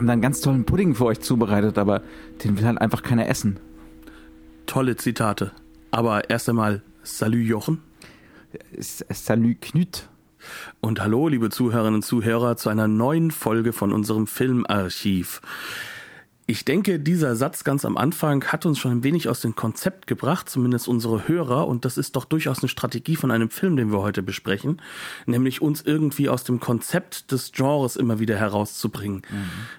Haben da einen ganz tollen Pudding für euch zubereitet, aber den will halt einfach keiner essen. Tolle Zitate. Aber erst einmal Salut Jochen. Salut Knut. Und hallo, liebe Zuhörerinnen und Zuhörer, zu einer neuen Folge von unserem Filmarchiv. Ich denke, dieser Satz ganz am Anfang hat uns schon ein wenig aus dem Konzept gebracht, zumindest unsere Hörer, und das ist doch durchaus eine Strategie von einem Film, den wir heute besprechen, nämlich uns irgendwie aus dem Konzept des Genres immer wieder herauszubringen. Mhm.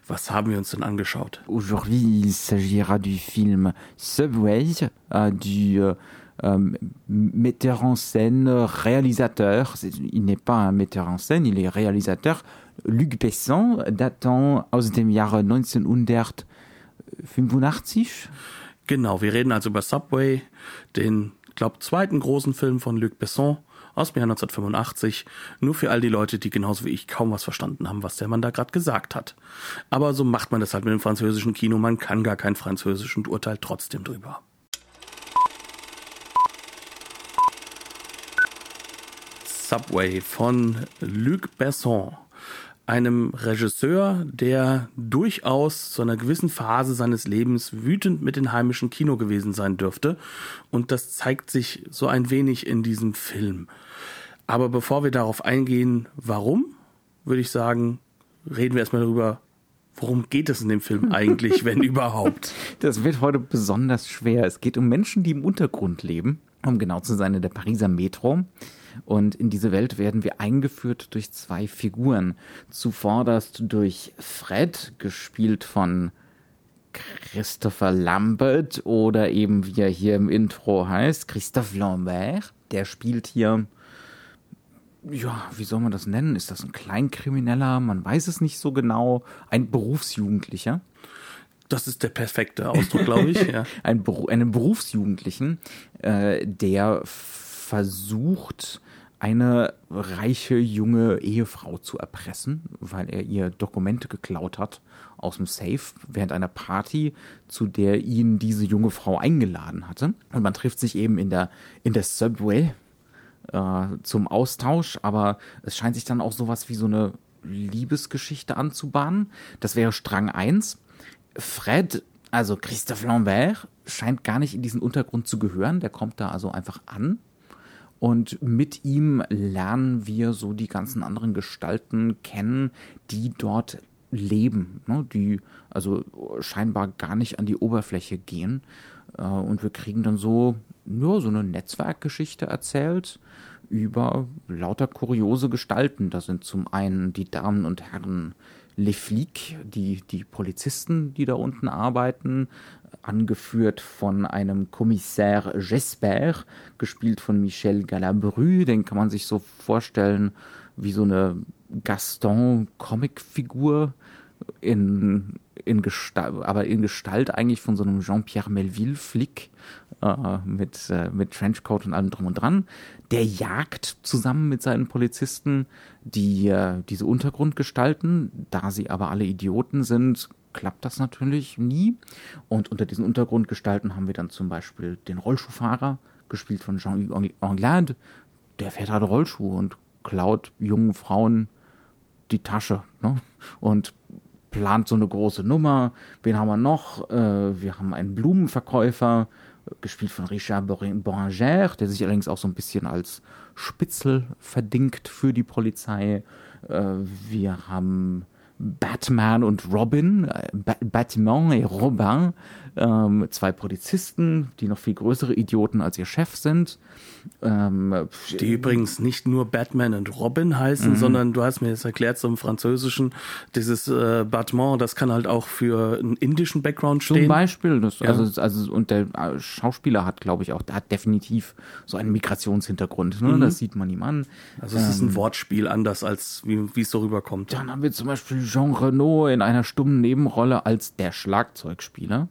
Was haben wir uns denn angeschaut? Aujourd'hui, il s'agira du film Subway, euh, du euh, metteur en scène, réalisateur, il n'est pas un metteur en scène, il est réalisateur, Luc Besson, datant aus dem Jahre 1900 85? Genau, wir reden also über Subway, den, glaube zweiten großen Film von Luc Besson aus dem Jahr 1985. Nur für all die Leute, die genauso wie ich kaum was verstanden haben, was der Mann da gerade gesagt hat. Aber so macht man das halt mit dem französischen Kino. Man kann gar kein Französisch und urteilt trotzdem drüber. Subway von Luc Besson einem Regisseur, der durchaus zu einer gewissen Phase seines Lebens wütend mit dem heimischen Kino gewesen sein dürfte. Und das zeigt sich so ein wenig in diesem Film. Aber bevor wir darauf eingehen, warum, würde ich sagen, reden wir erstmal darüber, worum geht es in dem Film eigentlich, wenn überhaupt. Das wird heute besonders schwer. Es geht um Menschen, die im Untergrund leben, um genau zu sein in der Pariser Metro. Und in diese Welt werden wir eingeführt durch zwei Figuren. Zuvorderst durch Fred, gespielt von Christopher Lambert oder eben wie er hier im Intro heißt, Christophe Lambert. Der spielt hier, ja, wie soll man das nennen? Ist das ein Kleinkrimineller? Man weiß es nicht so genau. Ein Berufsjugendlicher. Das ist der perfekte Ausdruck, glaube ich. Ja. ein, einen Berufsjugendlichen, äh, der versucht, eine reiche junge Ehefrau zu erpressen, weil er ihr Dokumente geklaut hat aus dem Safe während einer Party, zu der ihn diese junge Frau eingeladen hatte. Und man trifft sich eben in der, in der Subway äh, zum Austausch, aber es scheint sich dann auch sowas wie so eine Liebesgeschichte anzubahnen. Das wäre Strang 1. Fred, also Christophe Lambert, scheint gar nicht in diesen Untergrund zu gehören. Der kommt da also einfach an und mit ihm lernen wir so die ganzen anderen Gestalten kennen, die dort leben, ne? die also scheinbar gar nicht an die Oberfläche gehen. Äh, und wir kriegen dann so nur so eine Netzwerkgeschichte erzählt über lauter kuriose Gestalten. Da sind zum einen die Damen und Herren Les Flics, die, die Polizisten, die da unten arbeiten, angeführt von einem Kommissar Jesper, gespielt von Michel Galabru. Den kann man sich so vorstellen wie so eine Gaston-Comicfigur in, in Gestalt, aber in Gestalt eigentlich von so einem Jean-Pierre Melville-Flick äh, mit, äh, mit Trenchcoat und allem drum und dran. Der jagt zusammen mit seinen Polizisten die, äh, diese Untergrundgestalten. Da sie aber alle Idioten sind, klappt das natürlich nie. Und unter diesen Untergrundgestalten haben wir dann zum Beispiel den Rollschuhfahrer, gespielt von Jean-Hugues Anglade. Der fährt halt Rollschuh und klaut jungen Frauen die Tasche ne? und plant so eine große Nummer. Wen haben wir noch? Äh, wir haben einen Blumenverkäufer, gespielt von Richard Boranger, der sich allerdings auch so ein bisschen als Spitzel verdingt für die Polizei. Äh, wir haben Batman und Robin, äh, Batman et Robin, ähm, zwei Polizisten, die noch viel größere Idioten als ihr Chef sind. Ähm, die übrigens nicht nur Batman und Robin heißen, mhm. sondern du hast mir jetzt erklärt, so im Französischen, dieses äh, Batman, das kann halt auch für einen indischen Background stehen. Zum Beispiel, das, ja. also, also, und der äh, Schauspieler hat, glaube ich, auch, der hat definitiv so einen Migrationshintergrund, ne? Mhm. das sieht man ihm an. Also es ähm, ist ein ähm, Wortspiel anders, als wie, wie es so rüberkommt. Dann haben wir zum Beispiel Jean Renault in einer stummen Nebenrolle als der Schlagzeugspieler.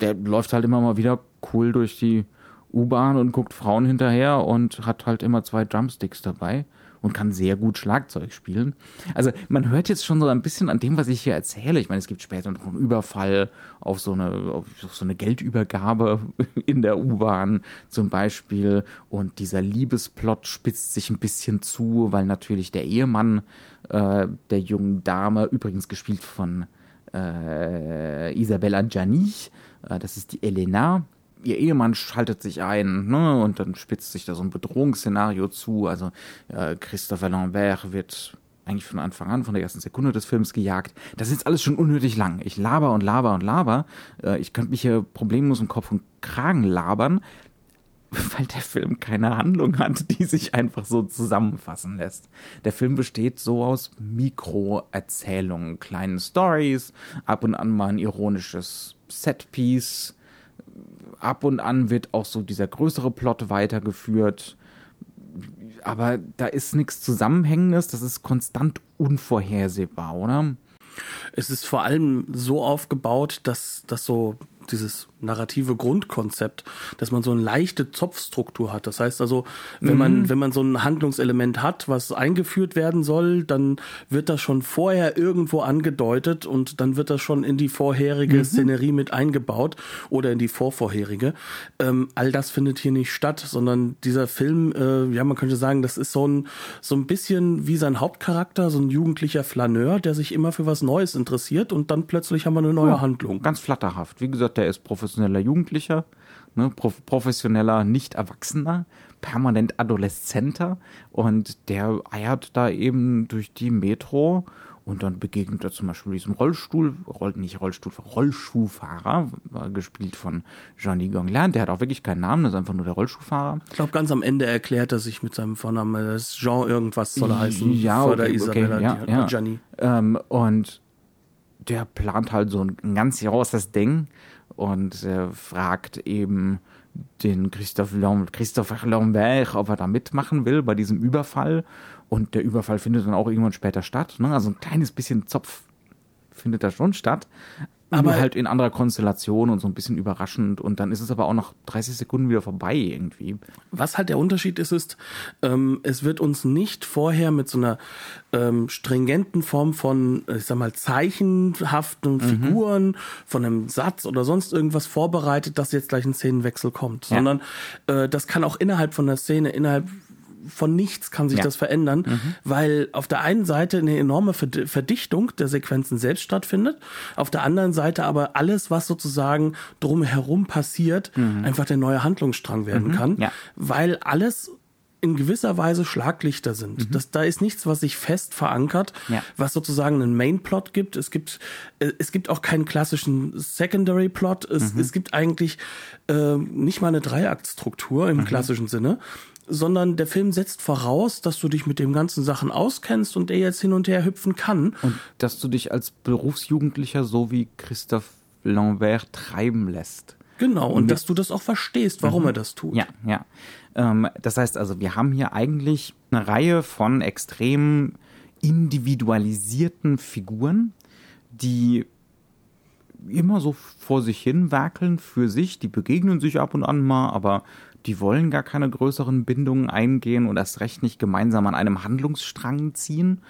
Der läuft halt immer mal wieder cool durch die U-Bahn und guckt Frauen hinterher und hat halt immer zwei Drumsticks dabei und kann sehr gut Schlagzeug spielen. Also man hört jetzt schon so ein bisschen an dem, was ich hier erzähle. Ich meine, es gibt später noch einen Überfall auf so eine, auf so eine Geldübergabe in der U-Bahn zum Beispiel. Und dieser Liebesplot spitzt sich ein bisschen zu, weil natürlich der Ehemann äh, der jungen Dame, übrigens gespielt von äh, Isabella Gianni, äh, das ist die Elena, ihr Ehemann schaltet sich ein, ne, und dann spitzt sich da so ein Bedrohungsszenario zu. Also äh, Christopher Lambert wird eigentlich von Anfang an, von der ersten Sekunde des Films gejagt. Das ist jetzt alles schon unnötig lang. Ich laber und laber und laber. Äh, ich könnte mich hier problemlos im Kopf und Kragen labern, weil der Film keine Handlung hat, die sich einfach so zusammenfassen lässt. Der Film besteht so aus Mikroerzählungen, kleinen Stories, ab und an mal ein ironisches Setpiece, ab und an wird auch so dieser größere Plot weitergeführt. Aber da ist nichts Zusammenhängendes, das ist konstant unvorhersehbar, oder? Es ist vor allem so aufgebaut, dass das so dieses narrative Grundkonzept, dass man so eine leichte Zopfstruktur hat. Das heißt also, wenn mhm. man, wenn man so ein Handlungselement hat, was eingeführt werden soll, dann wird das schon vorher irgendwo angedeutet und dann wird das schon in die vorherige mhm. Szenerie mit eingebaut oder in die vorvorherige. Ähm, all das findet hier nicht statt, sondern dieser Film, äh, ja, man könnte sagen, das ist so ein, so ein bisschen wie sein Hauptcharakter, so ein jugendlicher Flaneur, der sich immer für was Neues interessiert und dann plötzlich haben wir eine neue ja, Handlung. Ganz flatterhaft. Wie gesagt, der ist professioneller Jugendlicher, ne, prof professioneller Nicht-Erwachsener, permanent Adoleszenter und der eiert da eben durch die Metro und dann begegnet er zum Beispiel diesem Rollstuhl, Roll, nicht Rollstuhl, Rollschuhfahrer, gespielt von Johnny Gonglin. Der hat auch wirklich keinen Namen, das ist einfach nur der Rollschuhfahrer. Ich glaube, ganz am Ende erklärt er sich mit seinem Vornamen, das ist Jean irgendwas soll er heißen. Ja, okay, der Isabella, okay, ja, ja. Gianni. Ähm, und der plant halt so ein ganz großes Ding und äh, fragt eben den Christophe Lambert, Christopher Lambert, ob er da mitmachen will bei diesem Überfall. Und der Überfall findet dann auch irgendwann später statt. Ne? Also ein kleines bisschen Zopf findet da schon statt aber halt in anderer Konstellation und so ein bisschen überraschend und dann ist es aber auch noch 30 Sekunden wieder vorbei irgendwie. Was halt der Unterschied ist, ist, ähm, es wird uns nicht vorher mit so einer ähm, stringenten Form von, ich sag mal, zeichenhaften mhm. Figuren, von einem Satz oder sonst irgendwas vorbereitet, dass jetzt gleich ein Szenenwechsel kommt, ja. sondern äh, das kann auch innerhalb von der Szene, innerhalb von nichts kann sich ja. das verändern, mhm. weil auf der einen Seite eine enorme Verdichtung der Sequenzen selbst stattfindet, auf der anderen Seite aber alles, was sozusagen drumherum passiert, mhm. einfach der neue Handlungsstrang werden mhm. kann, ja. weil alles in gewisser Weise Schlaglichter sind. Mhm. Das, da ist nichts, was sich fest verankert, ja. was sozusagen einen Mainplot gibt. Es gibt, äh, es gibt auch keinen klassischen Secondary Plot. Es, mhm. es gibt eigentlich äh, nicht mal eine Dreiaktstruktur im mhm. klassischen Sinne, sondern der Film setzt voraus, dass du dich mit den ganzen Sachen auskennst und er jetzt hin und her hüpfen kann. Und dass du dich als Berufsjugendlicher so wie Christophe Lambert treiben lässt. Genau, und, und dass du das auch verstehst, warum mhm. er das tut. Ja, ja. Ähm, das heißt also, wir haben hier eigentlich eine Reihe von extrem individualisierten Figuren, die immer so vor sich hin werkeln für sich, die begegnen sich ab und an mal, aber die wollen gar keine größeren Bindungen eingehen und erst recht nicht gemeinsam an einem Handlungsstrang ziehen.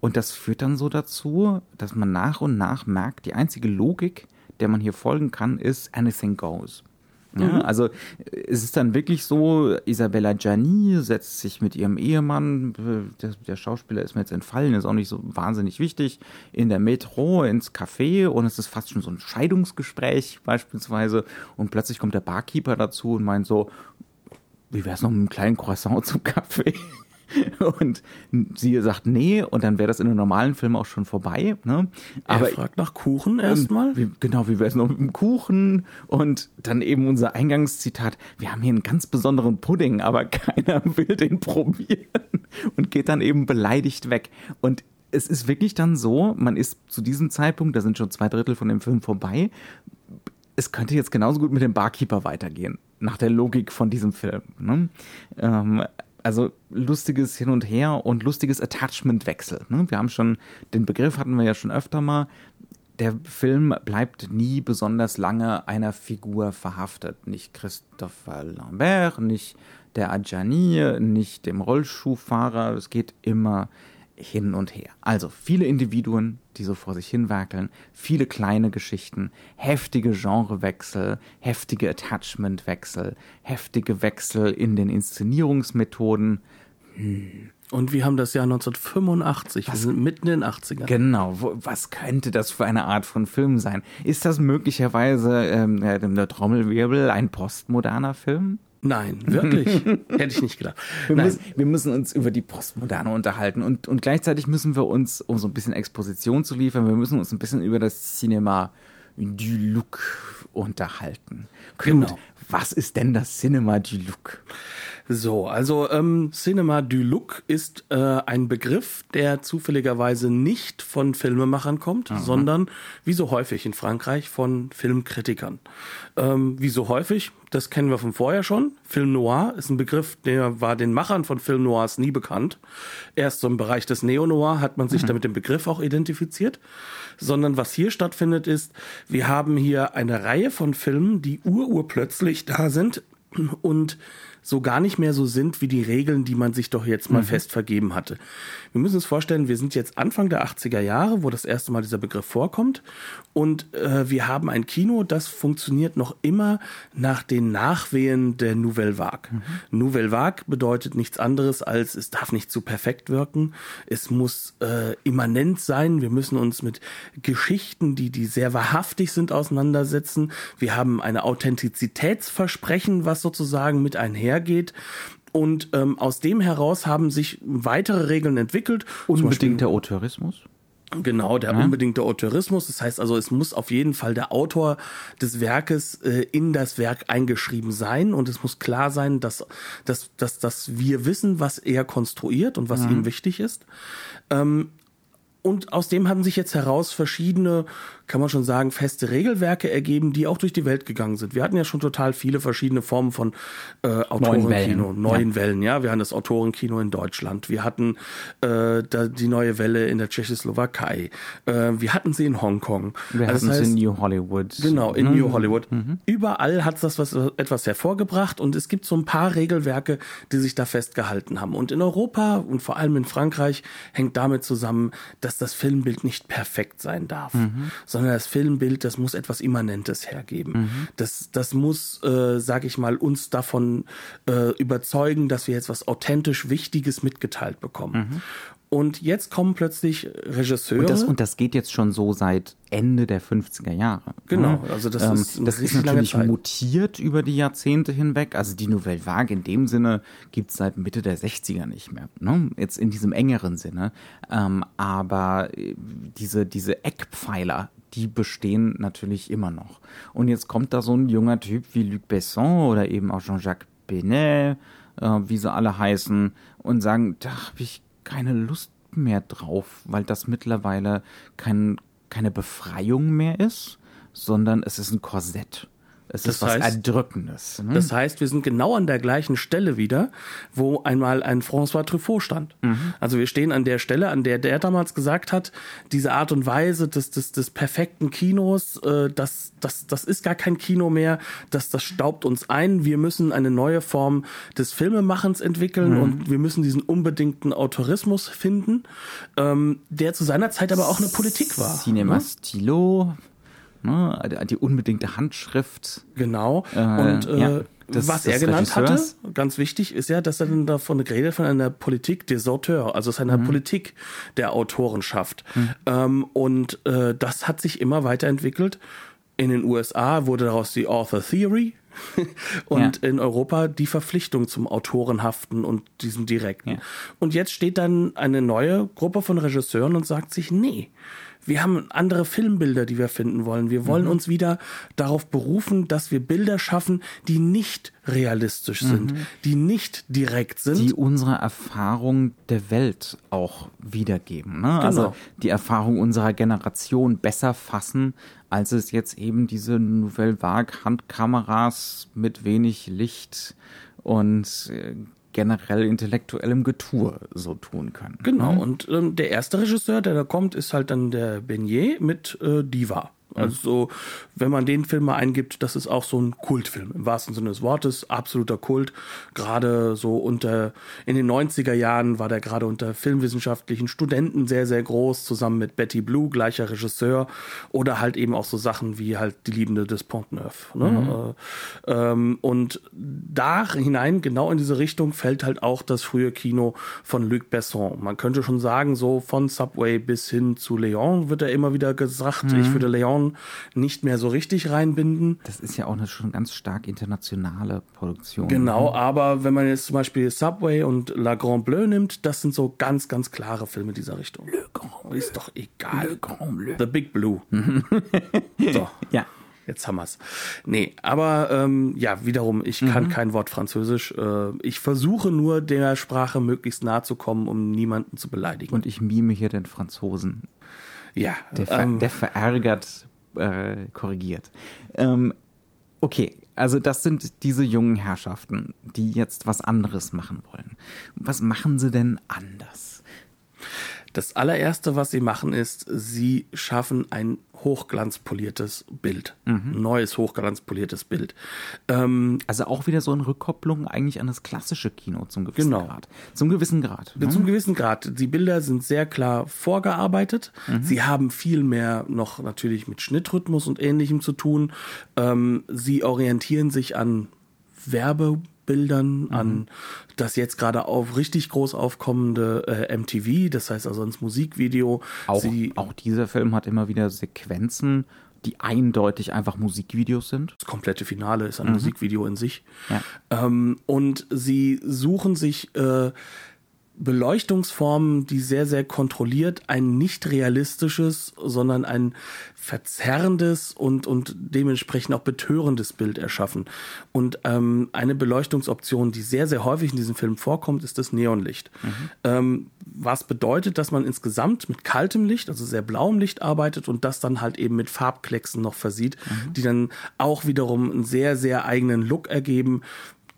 Und das führt dann so dazu, dass man nach und nach merkt, die einzige Logik, der man hier folgen kann, ist anything goes. Ja, mhm. also es ist dann wirklich so, Isabella Gianni setzt sich mit ihrem Ehemann, der, der, Schauspieler ist mir jetzt entfallen, ist auch nicht so wahnsinnig wichtig, in der Metro ins Café und es ist fast schon so ein Scheidungsgespräch beispielsweise und plötzlich kommt der Barkeeper dazu und meint so, wie wäre es noch mit einem kleinen Croissant zum Kaffee? Und sie sagt nee, und dann wäre das in einem normalen Film auch schon vorbei. Ne? Aber er fragt nach Kuchen erstmal. Wie, genau, wie wäre es noch mit dem Kuchen? Und dann eben unser Eingangszitat: Wir haben hier einen ganz besonderen Pudding, aber keiner will den probieren. Und geht dann eben beleidigt weg. Und es ist wirklich dann so, man ist zu diesem Zeitpunkt, da sind schon zwei Drittel von dem Film vorbei, es könnte jetzt genauso gut mit dem Barkeeper weitergehen, nach der Logik von diesem Film. Ne? Ähm, also lustiges Hin und Her und lustiges Attachmentwechsel. Ne? Wir haben schon, den Begriff hatten wir ja schon öfter mal. Der Film bleibt nie besonders lange einer Figur verhaftet. Nicht Christopher Lambert, nicht der Adjani, nicht dem Rollschuhfahrer. Es geht immer hin und her. Also viele Individuen, die so vor sich hin werkeln, viele kleine Geschichten, heftige Genrewechsel, heftige Attachmentwechsel, heftige Wechsel in den Inszenierungsmethoden. Hm. Und wir haben das Jahr 1985, was, wir sind mitten in den 80ern. Genau, wo, was könnte das für eine Art von Film sein? Ist das möglicherweise ähm, der Trommelwirbel ein postmoderner Film? Nein, wirklich? Hätte ich nicht gedacht. Wir müssen, wir, müssen, uns über die Postmoderne unterhalten und, und gleichzeitig müssen wir uns, um so ein bisschen Exposition zu liefern, wir müssen uns ein bisschen über das Cinema du Look unterhalten. Genau. Was ist denn das Cinema du Look? So, also ähm, Cinema du Look ist äh, ein Begriff, der zufälligerweise nicht von Filmemachern kommt, Aha. sondern wie so häufig in Frankreich von Filmkritikern. Ähm, wie so häufig, das kennen wir von vorher schon. Film Noir ist ein Begriff, der war den Machern von Film Noirs nie bekannt. Erst so im Bereich des Neo-Noir hat man sich mhm. damit dem Begriff auch identifiziert. Sondern was hier stattfindet ist, wir haben hier eine Reihe von Filmen, die ururplötzlich da sind und so gar nicht mehr so sind wie die Regeln, die man sich doch jetzt mal mhm. fest vergeben hatte. Wir müssen uns vorstellen, wir sind jetzt Anfang der 80er Jahre, wo das erste Mal dieser Begriff vorkommt und äh, wir haben ein Kino, das funktioniert noch immer nach den Nachwehen der Nouvelle Vague. Mhm. Nouvelle Vague bedeutet nichts anderes als, es darf nicht zu perfekt wirken, es muss äh, immanent sein, wir müssen uns mit Geschichten, die, die sehr wahrhaftig sind, auseinandersetzen. Wir haben eine Authentizitätsversprechen, was sozusagen mit einher hergeht. Und ähm, aus dem heraus haben sich weitere Regeln entwickelt. Unbedingter Auteurismus? Genau, der ja. unbedingte Autorismus. Das heißt also, es muss auf jeden Fall der Autor des Werkes äh, in das Werk eingeschrieben sein und es muss klar sein, dass, dass, dass, dass wir wissen, was er konstruiert und was mhm. ihm wichtig ist. Ähm, und aus dem haben sich jetzt heraus verschiedene kann man schon sagen, feste Regelwerke ergeben, die auch durch die Welt gegangen sind. Wir hatten ja schon total viele verschiedene Formen von äh, Autorenkino, neuen, neuen ja. Wellen. Ja, wir hatten das Autorenkino in Deutschland, wir hatten äh, da die neue Welle in der Tschechoslowakei, äh, wir hatten sie in Hongkong. Wir also hatten das heißt, sie in New Hollywood. Genau, in mhm. New Hollywood. Mhm. Überall hat das was, etwas hervorgebracht und es gibt so ein paar Regelwerke, die sich da festgehalten haben. Und in Europa und vor allem in Frankreich hängt damit zusammen, dass das Filmbild nicht perfekt sein darf. Mhm sondern das Filmbild, das muss etwas Immanentes hergeben. Mhm. Das, das muss, äh, sag ich mal, uns davon äh, überzeugen, dass wir jetzt was authentisch Wichtiges mitgeteilt bekommen. Mhm. Und jetzt kommen plötzlich Regisseure. Und das, und das geht jetzt schon so seit Ende der 50er Jahre. Genau, also das ähm, ist, das ist natürlich mutiert über die Jahrzehnte hinweg. Also die Nouvelle Vague in dem Sinne gibt es seit Mitte der 60er nicht mehr. Ne? Jetzt in diesem engeren Sinne. Ähm, aber äh, diese, diese Eckpfeiler, die bestehen natürlich immer noch. Und jetzt kommt da so ein junger Typ wie Luc Besson oder eben auch Jean-Jacques Benet, äh, wie sie alle heißen, und sagen, da habe ich keine Lust mehr drauf, weil das mittlerweile kein, keine Befreiung mehr ist, sondern es ist ein Korsett. Es das ist was heißt, Erdrückendes. Ne? Das heißt, wir sind genau an der gleichen Stelle wieder, wo einmal ein François Truffaut stand. Mhm. Also wir stehen an der Stelle, an der der damals gesagt hat, diese Art und Weise des, des, des perfekten Kinos, äh, das, das, das ist gar kein Kino mehr, das, das staubt uns ein. Wir müssen eine neue Form des Filmemachens entwickeln mhm. und wir müssen diesen unbedingten Autorismus finden, ähm, der zu seiner Zeit aber auch eine Politik war. Cinema ne? Stilo, ne? die unbedingte Handschrift. Genau. Äh, und äh, ja, des, was er genannt hatte, ganz wichtig, ist ja, dass er dann davon geredet von einer Politik des Auteurs, also seiner mhm. Politik der Autorenschaft. Mhm. Ähm, und äh, das hat sich immer weiterentwickelt. In den USA wurde daraus die Author Theory, und ja. in Europa die Verpflichtung zum Autorenhaften und diesem Direkten. Ja. Und jetzt steht dann eine neue Gruppe von Regisseuren und sagt sich, nee, wir haben andere Filmbilder, die wir finden wollen. Wir wollen mhm. uns wieder darauf berufen, dass wir Bilder schaffen, die nicht realistisch sind, mhm. die nicht direkt sind. Die unsere Erfahrung der Welt auch wiedergeben. Ne? Also genau. Also die Erfahrung unserer Generation besser fassen, als es jetzt eben diese Nouvelle Vague Handkameras mit wenig Licht und äh, generell intellektuellem Getue so tun können. Genau, Mhm. und ähm, der erste Regisseur, der da kommt, ist halt dann der Beignet mit äh, Diva. Also so, wenn man den Film mal eingibt, das ist auch so ein Kultfilm, im wahrsten Sinne des Wortes, absoluter Kult. Gerade so unter, in den 90er Jahren war der gerade unter filmwissenschaftlichen Studenten sehr, sehr groß, zusammen mit Betty Blue, gleicher Regisseur. Oder halt eben auch so Sachen wie halt Die Liebende des Pont-Neuf. Ne? Äh, ähm, und da hinein, genau in diese Richtung, fällt halt auch das frühe Kino von Luc Besson. Man könnte schon sagen, so von Subway bis hin zu Leon wird er immer wieder gesagt. Ich würde Leon nicht mehr so richtig reinbinden. Das ist ja auch eine schon ganz stark internationale Produktion. Genau, aber wenn man jetzt zum Beispiel Subway und La Grande Bleue nimmt, das sind so ganz, ganz klare Filme dieser Richtung. Le Grand Ist doch egal. Le Grand Bleu. The Big Blue. so. Ja. Jetzt haben wir's. Nee, aber ähm, ja, wiederum, ich kann kein Wort Französisch. Äh, ich versuche nur der Sprache möglichst nahe zu kommen, um niemanden zu beleidigen. Und ich mime hier den Franzosen, ja, der, ver ähm, der verärgert äh, korrigiert. Ähm, okay, also das sind diese jungen Herrschaften, die jetzt was anderes machen wollen. Was machen sie denn anders? das allererste, was sie machen, ist, sie schaffen ein hochglanzpoliertes Bild. Mhm. Neues hochglanzpoliertes Bild. Ähm, Also auch wieder so eine Rückkopplung eigentlich an das klassische Kino zum gewissen Genau. Grad. Zum gewissen Grad. Ne? Zum gewissen Grad. Die Bilder sind sehr klar vorgearbeitet. Sie haben viel mehr noch natürlich mit Schnittrhythmus und ähnlichem zu tun. Ähm, sie orientieren sich an Werbebildern, an das jetzt gerade auf richtig groß aufkommende äh, MTV, das heißt also ins Musikvideo. Auch, sie, auch dieser Film hat immer wieder Sequenzen, die eindeutig einfach Musikvideos sind. das komplette Finale ist ein Musikvideo in sich. Ja. Ähm, und sie suchen sich äh, Beleuchtungsformen, die sehr, sehr kontrolliert ein nicht realistisches, sondern ein verzerrendes und, und dementsprechend auch betörendes Bild erschaffen. Und ähm, eine Beleuchtungsoption, die sehr, sehr häufig in diesem Film vorkommt, ist das Neonlicht. Ähm, was bedeutet, dass man insgesamt mit kaltem Licht, also sehr blauem Licht arbeitet und das dann halt eben mit Farbklecksen noch versieht, die dann auch wiederum einen sehr, sehr eigenen Look ergeben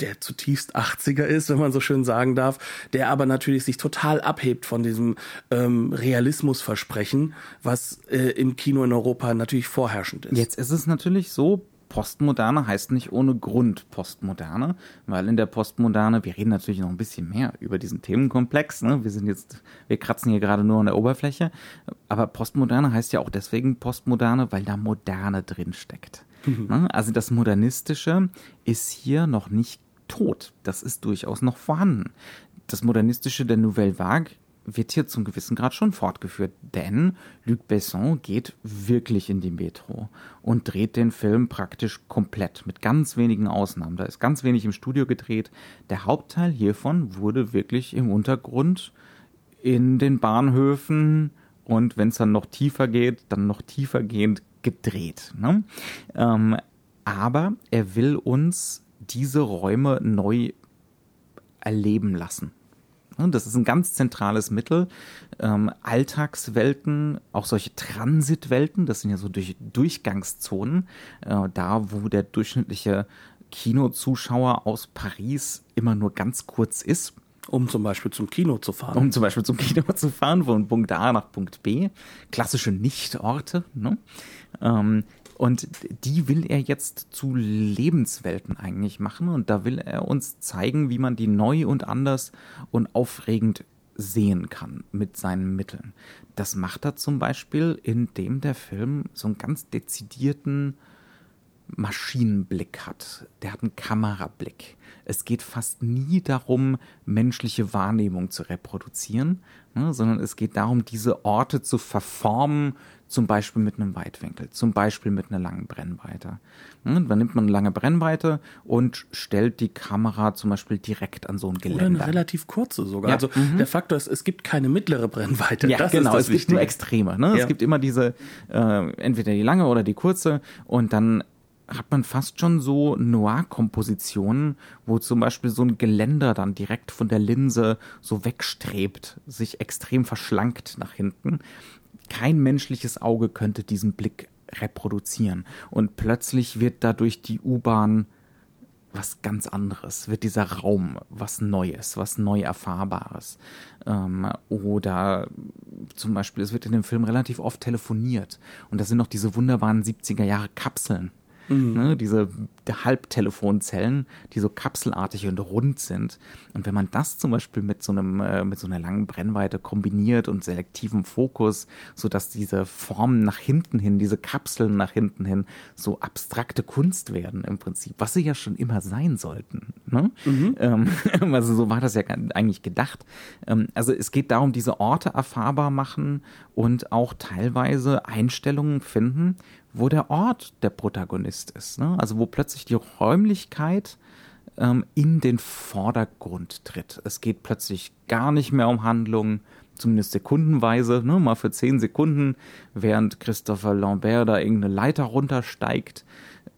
der zutiefst 80er ist, wenn man so schön sagen darf, der aber natürlich sich total abhebt von diesem ähm, Realismusversprechen, was äh, im Kino in Europa natürlich vorherrschend ist. Jetzt ist es natürlich so, Postmoderne heißt nicht ohne Grund Postmoderne, weil in der Postmoderne, wir reden natürlich noch ein bisschen mehr über diesen Themenkomplex, ne? wir sind jetzt, wir kratzen hier gerade nur an der Oberfläche, aber Postmoderne heißt ja auch deswegen Postmoderne, weil da Moderne drin steckt. Ne? Also das Modernistische ist hier noch nicht tot, das ist durchaus noch vorhanden. Das Modernistische der Nouvelle Vague wird hier zum gewissen Grad schon fortgeführt, denn Luc Besson geht wirklich in die Metro und dreht den Film praktisch komplett, mit ganz wenigen Ausnahmen. Da ist ganz wenig im Studio gedreht. Der Hauptteil hiervon wurde wirklich im Untergrund in den Bahnhöfen und wenn es dann noch tiefer geht, dann noch tiefer gehend gedreht. Ne? Ähm, aber er will uns diese Räume neu erleben lassen. Das ist ein ganz zentrales Mittel. Ähm, Alltagswelten, auch solche Transitwelten, das sind ja so durch, Durchgangszonen, äh, da wo der durchschnittliche Kinozuschauer aus Paris immer nur ganz kurz ist, Um zum Beispiel zum Kino zu fahren. um zum Beispiel zum Kino zu fahren, von Punkt A nach Punkt B. Klassische Nichtorte. Ne? Ähm, und die will er jetzt zu Lebenswelten eigentlich machen. Und da will er uns zeigen, wie man die neu und anders und aufregend sehen kann mit seinen Mitteln. Das macht er zum Beispiel, indem der Film so einen ganz dezidierten Maschinenblick hat. Der hat einen Kamerablick. Es geht fast nie darum, menschliche Wahrnehmung zu reproduzieren, ne, sondern es geht darum, diese Orte zu verformen, zum Beispiel mit einem Weitwinkel, zum Beispiel mit einer langen Brennweite. Ne, dann nimmt man eine lange Brennweite und stellt die Kamera zum Beispiel direkt an so ein Oder eine Geländer. relativ kurze sogar. Ja, mhm. Also der Faktor ist, es gibt keine mittlere Brennweite. Ja, das genau. ist das es gibt nur. Extreme. Ne? Ja. Es gibt immer diese, äh, entweder die lange oder die kurze. Und dann hat man fast schon so Noir-Kompositionen, wo zum Beispiel so ein Geländer dann direkt von der Linse so wegstrebt, sich extrem verschlankt nach hinten. Kein menschliches Auge könnte diesen Blick reproduzieren. Und plötzlich wird dadurch die U-Bahn was ganz anderes, wird dieser Raum was Neues, was neu erfahrbares. Ähm, oder zum Beispiel, es wird in dem Film relativ oft telefoniert und das sind noch diese wunderbaren 70er Jahre Kapseln, Mhm. Ne, diese Halbtelefonzellen, die so kapselartig und rund sind. Und wenn man das zum Beispiel mit so einem, äh, mit so einer langen Brennweite kombiniert und selektivem Fokus, so dass diese Formen nach hinten hin, diese Kapseln nach hinten hin, so abstrakte Kunst werden im Prinzip, was sie ja schon immer sein sollten. Ne? Mhm. Ähm, also so war das ja eigentlich gedacht. Ähm, also es geht darum, diese Orte erfahrbar machen und auch teilweise Einstellungen finden, wo der Ort der Protagonist ist. Ne? Also wo plötzlich die Räumlichkeit ähm, in den Vordergrund tritt. Es geht plötzlich gar nicht mehr um Handlungen, zumindest sekundenweise, ne? mal für zehn Sekunden, während Christopher Lambert da irgendeine Leiter runtersteigt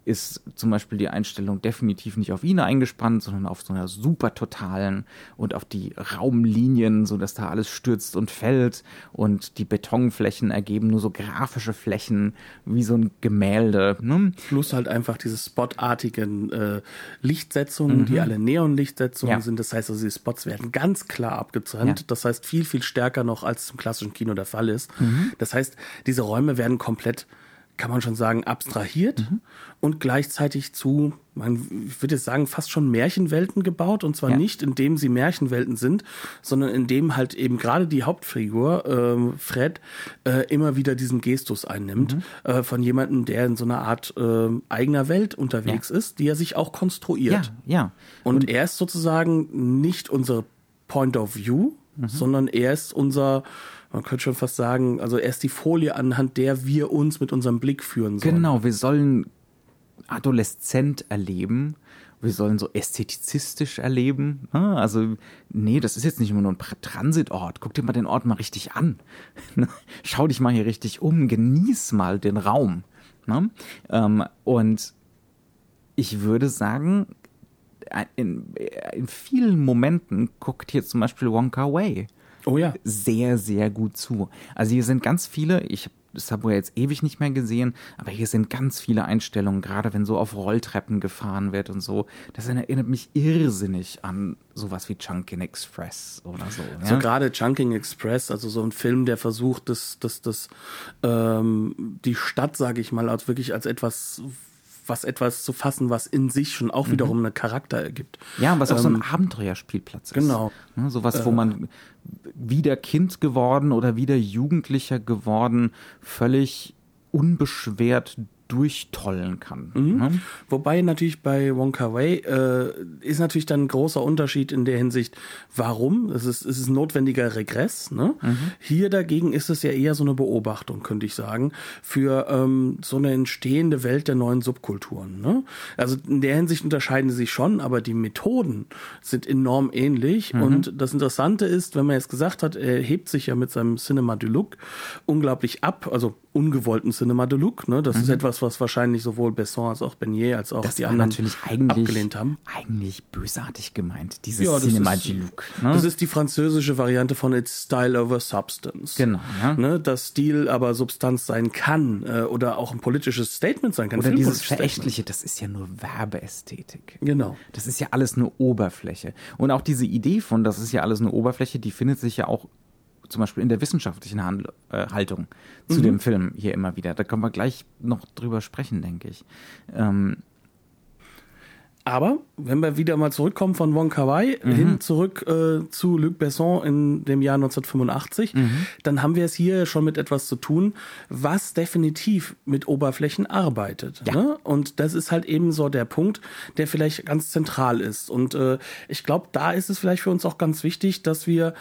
ist zum Beispiel die Einstellung definitiv nicht auf ihn eingespannt, sondern auf so einer super totalen und auf die Raumlinien, so dass da alles stürzt und fällt und die Betonflächen ergeben nur so grafische Flächen wie so ein Gemälde. Ne? Plus halt einfach diese spotartigen äh, Lichtsetzungen, mhm. die alle Neonlichtsetzungen ja. sind. Das heißt also, die Spots werden ganz klar abgetrennt. Ja. Das heißt viel, viel stärker noch, als im klassischen Kino der Fall ist. Mhm. Das heißt, diese Räume werden komplett kann man schon sagen, abstrahiert mhm. und gleichzeitig zu, man, ich würde jetzt sagen, fast schon Märchenwelten gebaut. Und zwar ja. nicht, indem sie Märchenwelten sind, sondern indem halt eben gerade die Hauptfigur, äh, Fred, äh, immer wieder diesen Gestus einnimmt mhm. äh, von jemandem, der in so einer Art äh, eigener Welt unterwegs ja. ist, die er sich auch konstruiert. Ja, ja. Und, und er ist sozusagen nicht unser Point of View, mhm. sondern er ist unser man könnte schon fast sagen, also erst die Folie, anhand der wir uns mit unserem Blick führen sollen. Genau, wir sollen adoleszent erleben. Wir sollen so ästhetizistisch erleben. Also, nee, das ist jetzt nicht immer nur ein Transitort. Guck dir mal den Ort mal richtig an. Schau dich mal hier richtig um. Genieß mal den Raum. Ähm, und ich würde sagen, in, in vielen Momenten guckt hier zum Beispiel Wonka Way oh ja. sehr, sehr gut zu. Also hier sind ganz viele, ich habe Subway jetzt ewig nicht mehr gesehen, aber hier sind ganz viele Einstellungen, gerade wenn so auf Rolltreppen gefahren wird und so. Das erinnert mich irrsinnig an sowas wie Chunking Express oder so. Ja? So gerade Chunking Express, also so ein Film, der versucht, das, das, das, ähm, die Stadt, sage ich mal, als wirklich als etwas was etwas zu fassen, was in sich schon auch mhm. wiederum einen Charakter ergibt. Ja, was auch so ein ähm, Abenteuerspielplatz ist. Genau. Ne, sowas, äh, wo man wieder Kind geworden oder wieder Jugendlicher geworden, völlig unbeschwert durchtollen kann. Mhm. Ne? Wobei natürlich bei Wonka Wai äh, ist natürlich dann ein großer Unterschied in der Hinsicht, warum? Es ist, es ist ein notwendiger Regress. Ne? Mhm. Hier dagegen ist es ja eher so eine Beobachtung, könnte ich sagen, für ähm, so eine entstehende Welt der neuen Subkulturen. Ne? Also in der Hinsicht unterscheiden sie sich schon, aber die Methoden sind enorm ähnlich. Mhm. Und das Interessante ist, wenn man jetzt gesagt hat, er hebt sich ja mit seinem Cinema Deluxe unglaublich ab, also ungewollten Cinema Deluxe. Ne? Das mhm. ist etwas, was wahrscheinlich sowohl Besson als auch Benier als auch das die anderen natürlich eigentlich, abgelehnt haben. Eigentlich bösartig gemeint, dieses ja, Cinema Deluxe. Ne? Das ist die französische Variante von It's Style over Substance. Genau. Ja. Ne? Dass Stil aber Substanz sein kann äh, oder auch ein politisches Statement sein kann. Oder dieses Verächtliche, das ist ja nur Werbeästhetik. Genau. Das ist ja alles nur Oberfläche. Und auch diese Idee von, das ist ja alles nur Oberfläche, die findet sich ja auch zum Beispiel in der wissenschaftlichen Handl äh, Haltung zu mhm. dem Film hier immer wieder. Da können wir gleich noch drüber sprechen, denke ich. Ähm, aber wenn wir wieder mal zurückkommen von Wong Kar Wai mhm. hin zurück äh, zu Luc Besson in dem Jahr 1985, mhm. dann haben wir es hier schon mit etwas zu tun, was definitiv mit Oberflächen arbeitet. Ja. Ne? Und das ist halt eben so der Punkt, der vielleicht ganz zentral ist. Und äh, ich glaube, da ist es vielleicht für uns auch ganz wichtig, dass wir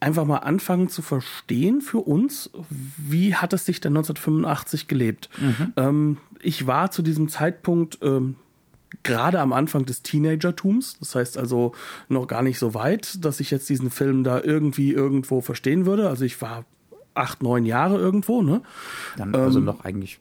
einfach mal anfangen zu verstehen für uns, wie hat es sich denn 1985 gelebt. Mhm. Ähm, ich war zu diesem Zeitpunkt ähm, gerade am Anfang des Teenagertums, das heißt also noch gar nicht so weit, dass ich jetzt diesen Film da irgendwie irgendwo verstehen würde. Also ich war acht, neun Jahre irgendwo, ne? Dann also ähm, noch eigentlich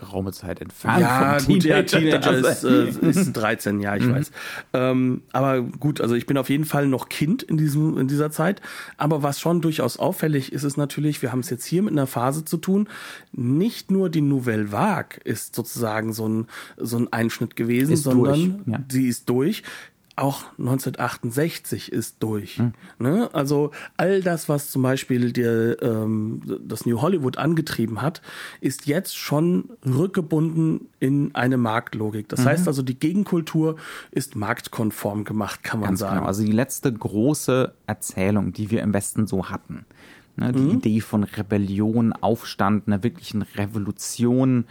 geraume Zeit entfernt. Ja, vom gut, ja, Teenager. Teenager ist, äh, ist 13, ja, ich weiß. Ähm, aber gut, also ich bin auf jeden Fall noch Kind in, diesem, in dieser Zeit. Aber was schon durchaus auffällig ist, ist natürlich, wir haben es jetzt hier mit einer Phase zu tun. Nicht nur die Nouvelle Vague ist sozusagen so ein, so ein Einschnitt gewesen, Ist sondern durch, ja. sie ist durch. Auch 1968 ist durch. Ne? Also all das, was zum Beispiel der, ähm, das New Hollywood angetrieben hat, ist jetzt schon rückgebunden in eine Marktlogik. Das heißt also, die Gegenkultur ist marktkonform gemacht, kann man Ganz sagen. genau. Also die letzte große Erzählung, die wir im Westen so hatten. Ne, die Mhm. Idee von Rebellion, Aufstand, einer wirklichen Revolution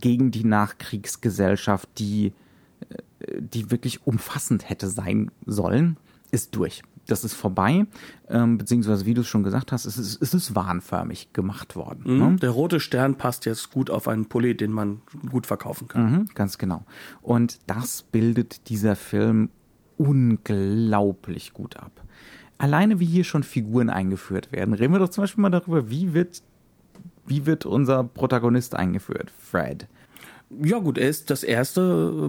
gegen die Nachkriegsgesellschaft, die, die wirklich umfassend hätte sein sollen, ist durch. Das ist vorbei, ähm, beziehungsweise wie du es schon gesagt hast, es ist, es ist wahnförmig gemacht worden. Ne? Mhm. Der rote Stern passt jetzt gut auf einen Pulli, den man gut verkaufen kann. Mhm, ganz genau. Und das bildet dieser Film unglaublich gut ab. Alleine wie hier schon Figuren eingeführt werden. Reden wir doch zum Beispiel mal darüber, wie wird, wie wird unser Protagonist eingeführt, Fred. Ja gut, er ist das erste,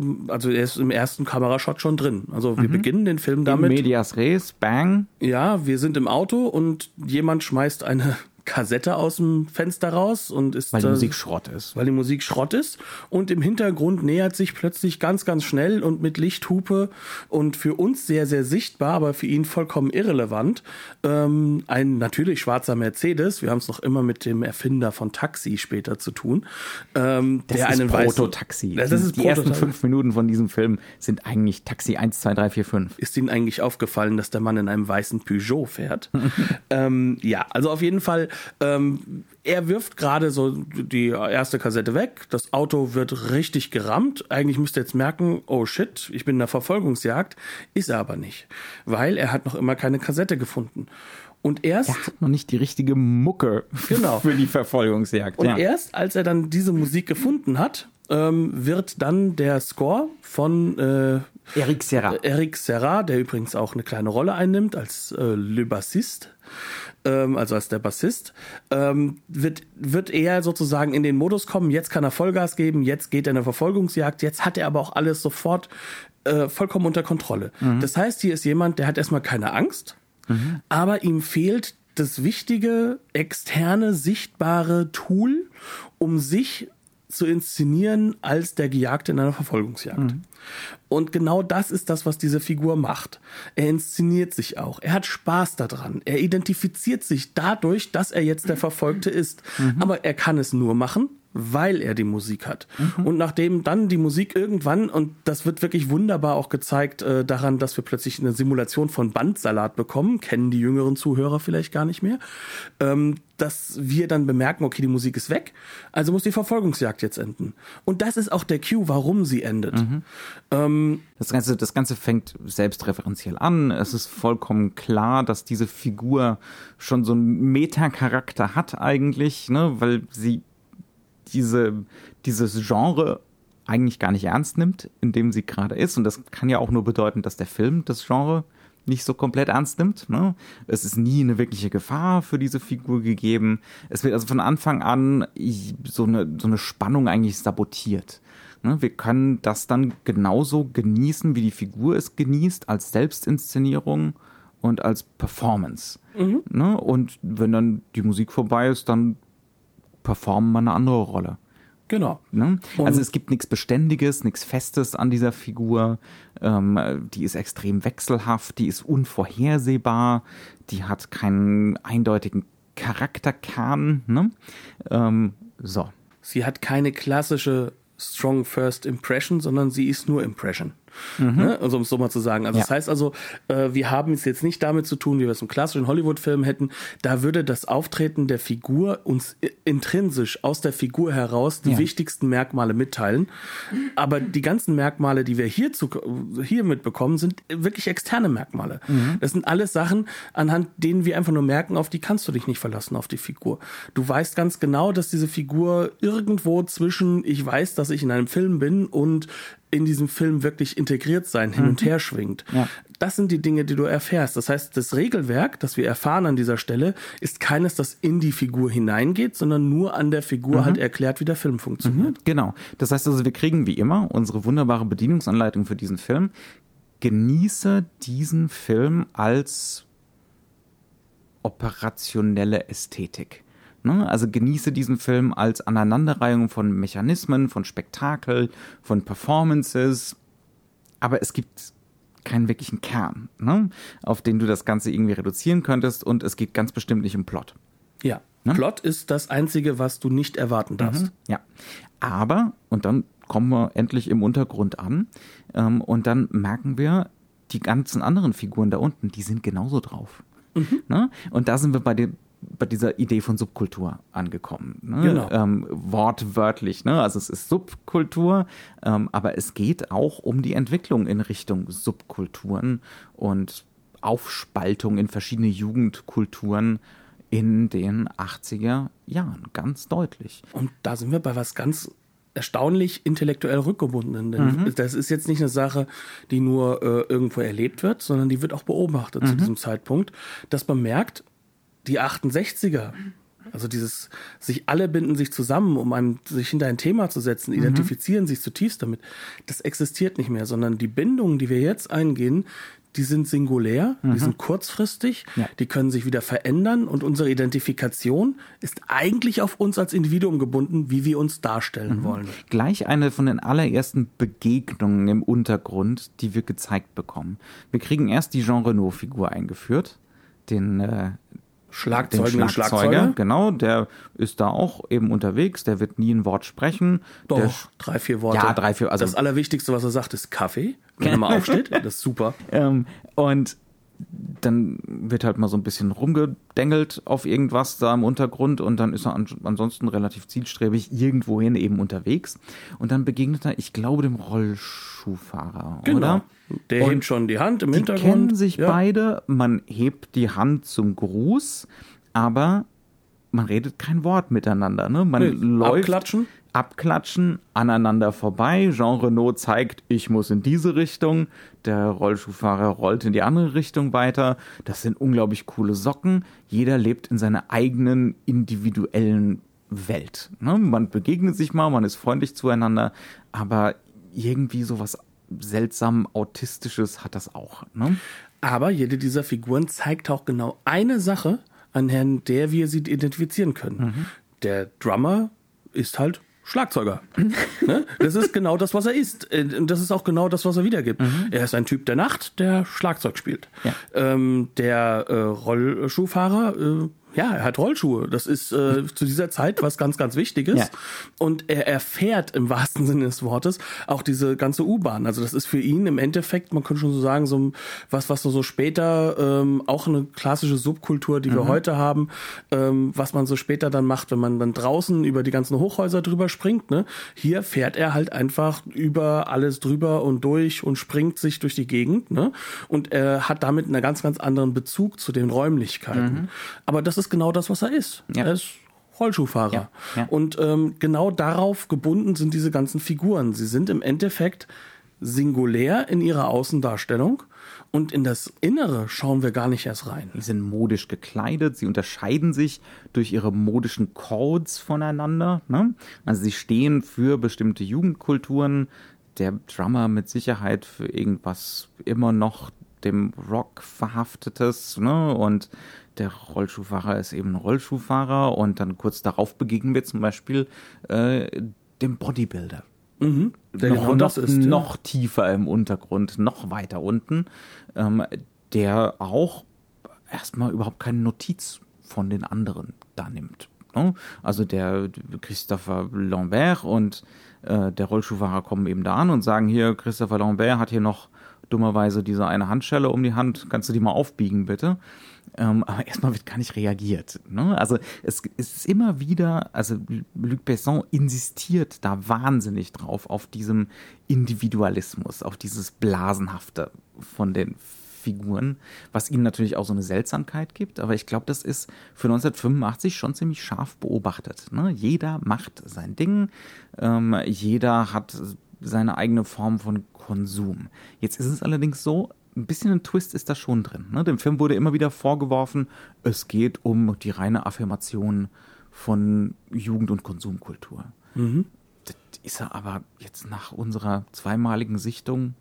ähm, also er ist im ersten Kamerashot schon drin. Also wir beginnen den Film Damit damit. Medias Res, Bang. Ja, wir sind im Auto und jemand schmeißt eine Kassette aus dem Fenster raus und ist Weil die Musik Schrott ist. weil die Musik Schrott ist und im Hintergrund nähert sich plötzlich ganz ganz schnell und mit Lichthupe und für uns sehr sehr sichtbar, aber für ihn vollkommen irrelevant ähm, ein natürlich schwarzer Mercedes. Wir haben es noch immer mit dem Erfinder von Taxi später zu tun, ähm, Das der ist einen Prototaxi. Das ist die ersten Prototaxi. fünf Minuten von diesem Film sind eigentlich Taxi 1, 2, 3, 4, 5. ist Ihnen eigentlich aufgefallen, dass der Mann in einem weißen Peugeot fährt? ähm, ja, also auf jeden Fall, ähm, er wirft gerade so die erste Kassette weg. Das Auto wird richtig gerammt. Eigentlich müsste jetzt merken, oh shit, ich bin in der Verfolgungsjagd. Ist er aber nicht, weil er hat noch immer keine Kassette gefunden. Und erst Er hat noch nicht die richtige Mucke Genau. für die Verfolgungsjagd. Und ja. erst als er dann diese Musik gefunden hat, ähm, wird dann der Score von äh, Eric Serra. Eric Serra, der übrigens auch eine kleine Rolle einnimmt als äh, Le Bassist, ähm, also als der Bassist, ähm, wird, wird er sozusagen in den Modus kommen, jetzt kann er Vollgas geben, jetzt geht er in eine Verfolgungsjagd, jetzt hat er aber auch alles sofort äh, vollkommen unter Kontrolle. Das heißt, hier ist jemand, der hat erstmal keine Angst, aber ihm fehlt das wichtige, externe, sichtbare Tool, um sich zu inszenieren als der Gejagte in einer Verfolgungsjagd. Und genau das ist das, was diese Figur macht. Er inszeniert sich auch. Er hat Spaß daran. Er identifiziert sich dadurch, dass er jetzt der Verfolgte ist. Aber er kann es nur machen, weil er die Musik hat. Und nachdem dann die Musik irgendwann, und das wird wirklich wunderbar auch gezeigt äh, daran, dass wir plötzlich eine Simulation von Bandsalat bekommen, kennen die jüngeren Zuhörer vielleicht gar nicht mehr, ähm, dass wir dann bemerken, okay, die Musik ist weg, also muss die Verfolgungsjagd jetzt enden. Und das ist auch der Cue, warum sie endet. Ähm, Das Ganze, das Ganze fängt selbstreferenziell an. Es ist vollkommen klar, dass diese Figur schon so einen Meta-Charakter hat eigentlich, ne, weil sie diese, dieses Genre eigentlich gar nicht ernst nimmt, in dem sie gerade ist. Und das kann ja auch nur bedeuten, dass der Film das Genre nicht so komplett ernst nimmt. Ne? Es ist nie eine wirkliche Gefahr für diese Figur gegeben. Es wird also von Anfang an so eine, so eine Spannung eigentlich sabotiert. Ne? Wir können das dann genauso genießen, wie die Figur es genießt, als Selbstinszenierung und als Performance. Ne? Und wenn dann die Musik vorbei ist, dann performen wir eine andere Rolle. genau. Ne? Also es gibt nichts Beständiges, nichts Festes an dieser Figur. Ähm, die ist extrem wechselhaft, die ist unvorhersehbar, die hat keinen eindeutigen Charakterkern. Ne? Ähm, so. Sie hat keine klassische Strong First Impression, sondern sie ist nur Impression. Ne? Also, um es so mal zu sagen. Also, Ja. das heißt also, äh, wir haben es jetzt nicht damit zu tun, wie wir es im klassischen Hollywood-Film hätten. Da würde das Auftreten der Figur uns intrinsisch aus der Figur heraus die Ja. wichtigsten Merkmale mitteilen. Aber die ganzen Merkmale, die wir hier, zu, hier mitbekommen, sind wirklich externe Merkmale. Das sind alles Sachen, anhand denen wir einfach nur merken, auf die kannst du dich nicht verlassen, auf die Figur. Du weißt ganz genau, dass diese Figur irgendwo zwischen, ich weiß, dass ich in einem Film bin und in diesem Film wirklich integriert sein, hin und her schwingt. Ja. das sind die Dinge, die du erfährst. Das heißt, das Regelwerk, das wir erfahren an dieser Stelle, ist keines, das in die Figur hineingeht, sondern nur an der Figur mhm. halt erklärt, wie der Film funktioniert. Mhm, genau. Das heißt also, wir kriegen wie immer unsere wunderbare Bedienungsanleitung für diesen Film. Genieße diesen Film als operationelle Ästhetik. Ne? Also genieße diesen Film als Aneinanderreihung von Mechanismen, von Spektakel, von Performances. Aber es gibt keinen wirklichen Kern, ne? auf den du das Ganze irgendwie reduzieren könntest und es geht ganz bestimmt nicht um Plot. Ja. Ne? Plot ist das Einzige, was du nicht erwarten darfst. Mhm, ja. Aber, und dann kommen wir endlich im Untergrund an ähm, und dann merken wir, die ganzen anderen Figuren da unten, die sind genauso drauf. Mhm. Ne? Und da sind wir bei, den, bei dieser Idee von Subkultur angekommen. Ne? Genau. Ähm, wortwörtlich. Ne? Also es ist Subkultur, ähm, aber es geht auch um die Entwicklung in Richtung Subkulturen und Aufspaltung in verschiedene Jugendkulturen in den 80er Jahren, ganz deutlich. Und da sind wir bei was ganz erstaunlich intellektuell rückgebundenen. Denn mhm. das ist jetzt nicht eine Sache, die nur äh, irgendwo erlebt wird, sondern die wird auch beobachtet mhm. zu diesem Zeitpunkt, dass man merkt, die 68er, also dieses, sich alle binden sich zusammen, um einem, sich hinter ein Thema zu setzen, mhm. identifizieren sich zutiefst damit, das existiert nicht mehr, sondern die Bindungen, die wir jetzt eingehen, die sind singulär, mhm. die sind kurzfristig, ja. die können sich wieder verändern und unsere Identifikation ist eigentlich auf uns als Individuum gebunden, wie wir uns darstellen mhm. wollen. Gleich eine von den allerersten Begegnungen im Untergrund, die wir gezeigt bekommen. Wir kriegen erst die Jean Renault-Figur eingeführt, den äh, Schlagzeuger, den Schlagzeuger, genau, der ist da auch eben unterwegs, der wird nie ein Wort sprechen. Doch, der, drei, vier Worte. Ja, drei, vier. Also das Allerwichtigste, was er sagt, ist Kaffee, wenn er mal aufsteht. Das ist super. Ähm, und dann wird halt mal so ein bisschen rumgedengelt auf irgendwas da im Untergrund und dann ist er ansonsten relativ zielstrebig irgendwohin eben unterwegs. Und dann begegnet er, ich glaube, dem Rollschuhfahrer, genau. oder? Der und hebt schon die Hand im die Hintergrund. Die kennen sich ja. beide, man hebt die Hand zum Gruß, aber man redet kein Wort miteinander. Ne? Man nee, läuft, abklatschen abklatschen, aneinander vorbei. Jean Renault zeigt, ich muss in diese Richtung. Der Rollschuhfahrer rollt in die andere Richtung weiter. Das sind unglaublich coole Socken. Jeder lebt in seiner eigenen individuellen Welt. Ne? Man begegnet sich mal, man ist freundlich zueinander, aber irgendwie sowas seltsam autistisches hat das auch. Ne? Aber jede dieser Figuren zeigt auch genau eine Sache, an der wir sie identifizieren können. Mhm. Der Drummer ist halt Schlagzeuger. ne? Das ist genau das, was er ist. Das ist auch genau das, was er wiedergibt. Mhm. Er ist ein Typ der Nacht, der Schlagzeug spielt. Ja. Ähm, der äh, Rollschuhfahrer äh, ja, er hat Rollschuhe. Das ist äh, zu dieser Zeit was ganz, ganz Wichtiges. Ja. Und er erfährt im wahrsten Sinne des Wortes auch diese ganze U-Bahn. Also das ist für ihn im Endeffekt, man könnte schon so sagen, so was, was so später ähm, auch eine klassische Subkultur, die wir mhm. heute haben, ähm, was man so später dann macht, wenn man dann draußen über die ganzen Hochhäuser drüber springt. Ne? Hier fährt er halt einfach über alles drüber und durch und springt sich durch die Gegend. Ne? Und er hat damit einen ganz, ganz anderen Bezug zu den Räumlichkeiten. Mhm. Aber das ist ist genau das, was er ist. Ja. Er ist Rollschuhfahrer. Ja, ja. Und ähm, genau darauf gebunden sind diese ganzen Figuren. Sie sind im Endeffekt singulär in ihrer Außendarstellung und in das Innere schauen wir gar nicht erst rein. Sie sind modisch gekleidet, sie unterscheiden sich durch ihre modischen Codes voneinander. Ne? Also sie stehen für bestimmte Jugendkulturen. Der Drummer mit Sicherheit für irgendwas immer noch dem Rock verhaftetes, ne? Und der Rollschuhfahrer ist eben ein Rollschuhfahrer und dann kurz darauf begegnen wir zum Beispiel äh, dem Bodybuilder. Mhm. Der noch, genau noch, ist, noch ja. tiefer im Untergrund, noch weiter unten, ähm, der auch erstmal überhaupt keine Notiz von den anderen da nimmt. Ne? Also der Christopher Lambert und äh, der Rollschuhfahrer kommen eben da an und sagen hier, Christopher Lambert hat hier noch dummerweise diese eine Handschelle um die Hand, kannst du die mal aufbiegen bitte? Ähm, aber erstmal wird gar nicht reagiert. Ne? Also es, es, ist immer wieder, also Luc Besson insistiert da wahnsinnig drauf, auf diesem Individualismus, auf dieses Blasenhafte von den Figuren, was ihnen natürlich auch so eine Seltsamkeit gibt. Aber ich glaube, das ist für 1985 schon ziemlich scharf beobachtet. Ne? Jeder macht sein Ding, ähm, jeder hat seine eigene Form von Konsum. Jetzt ist es allerdings so, ein bisschen ein Twist ist da schon drin. Ne? Dem Film wurde immer wieder vorgeworfen, es geht um die reine Affirmation von Jugend- und Konsumkultur. Mhm. Das ist er aber jetzt nach unserer zweimaligen Sichtung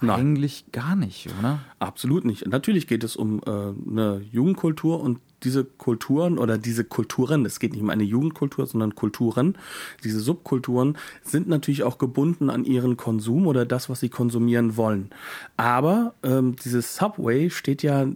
Nein. eigentlich gar nicht, oder? Absolut nicht. Natürlich geht es um äh, eine Jugendkultur und diese Kulturen oder diese Kulturen, es geht nicht um eine Jugendkultur, sondern Kulturen, diese Subkulturen sind natürlich auch gebunden an ihren Konsum oder das, was sie konsumieren wollen. Aber ähm, dieses Subway steht ja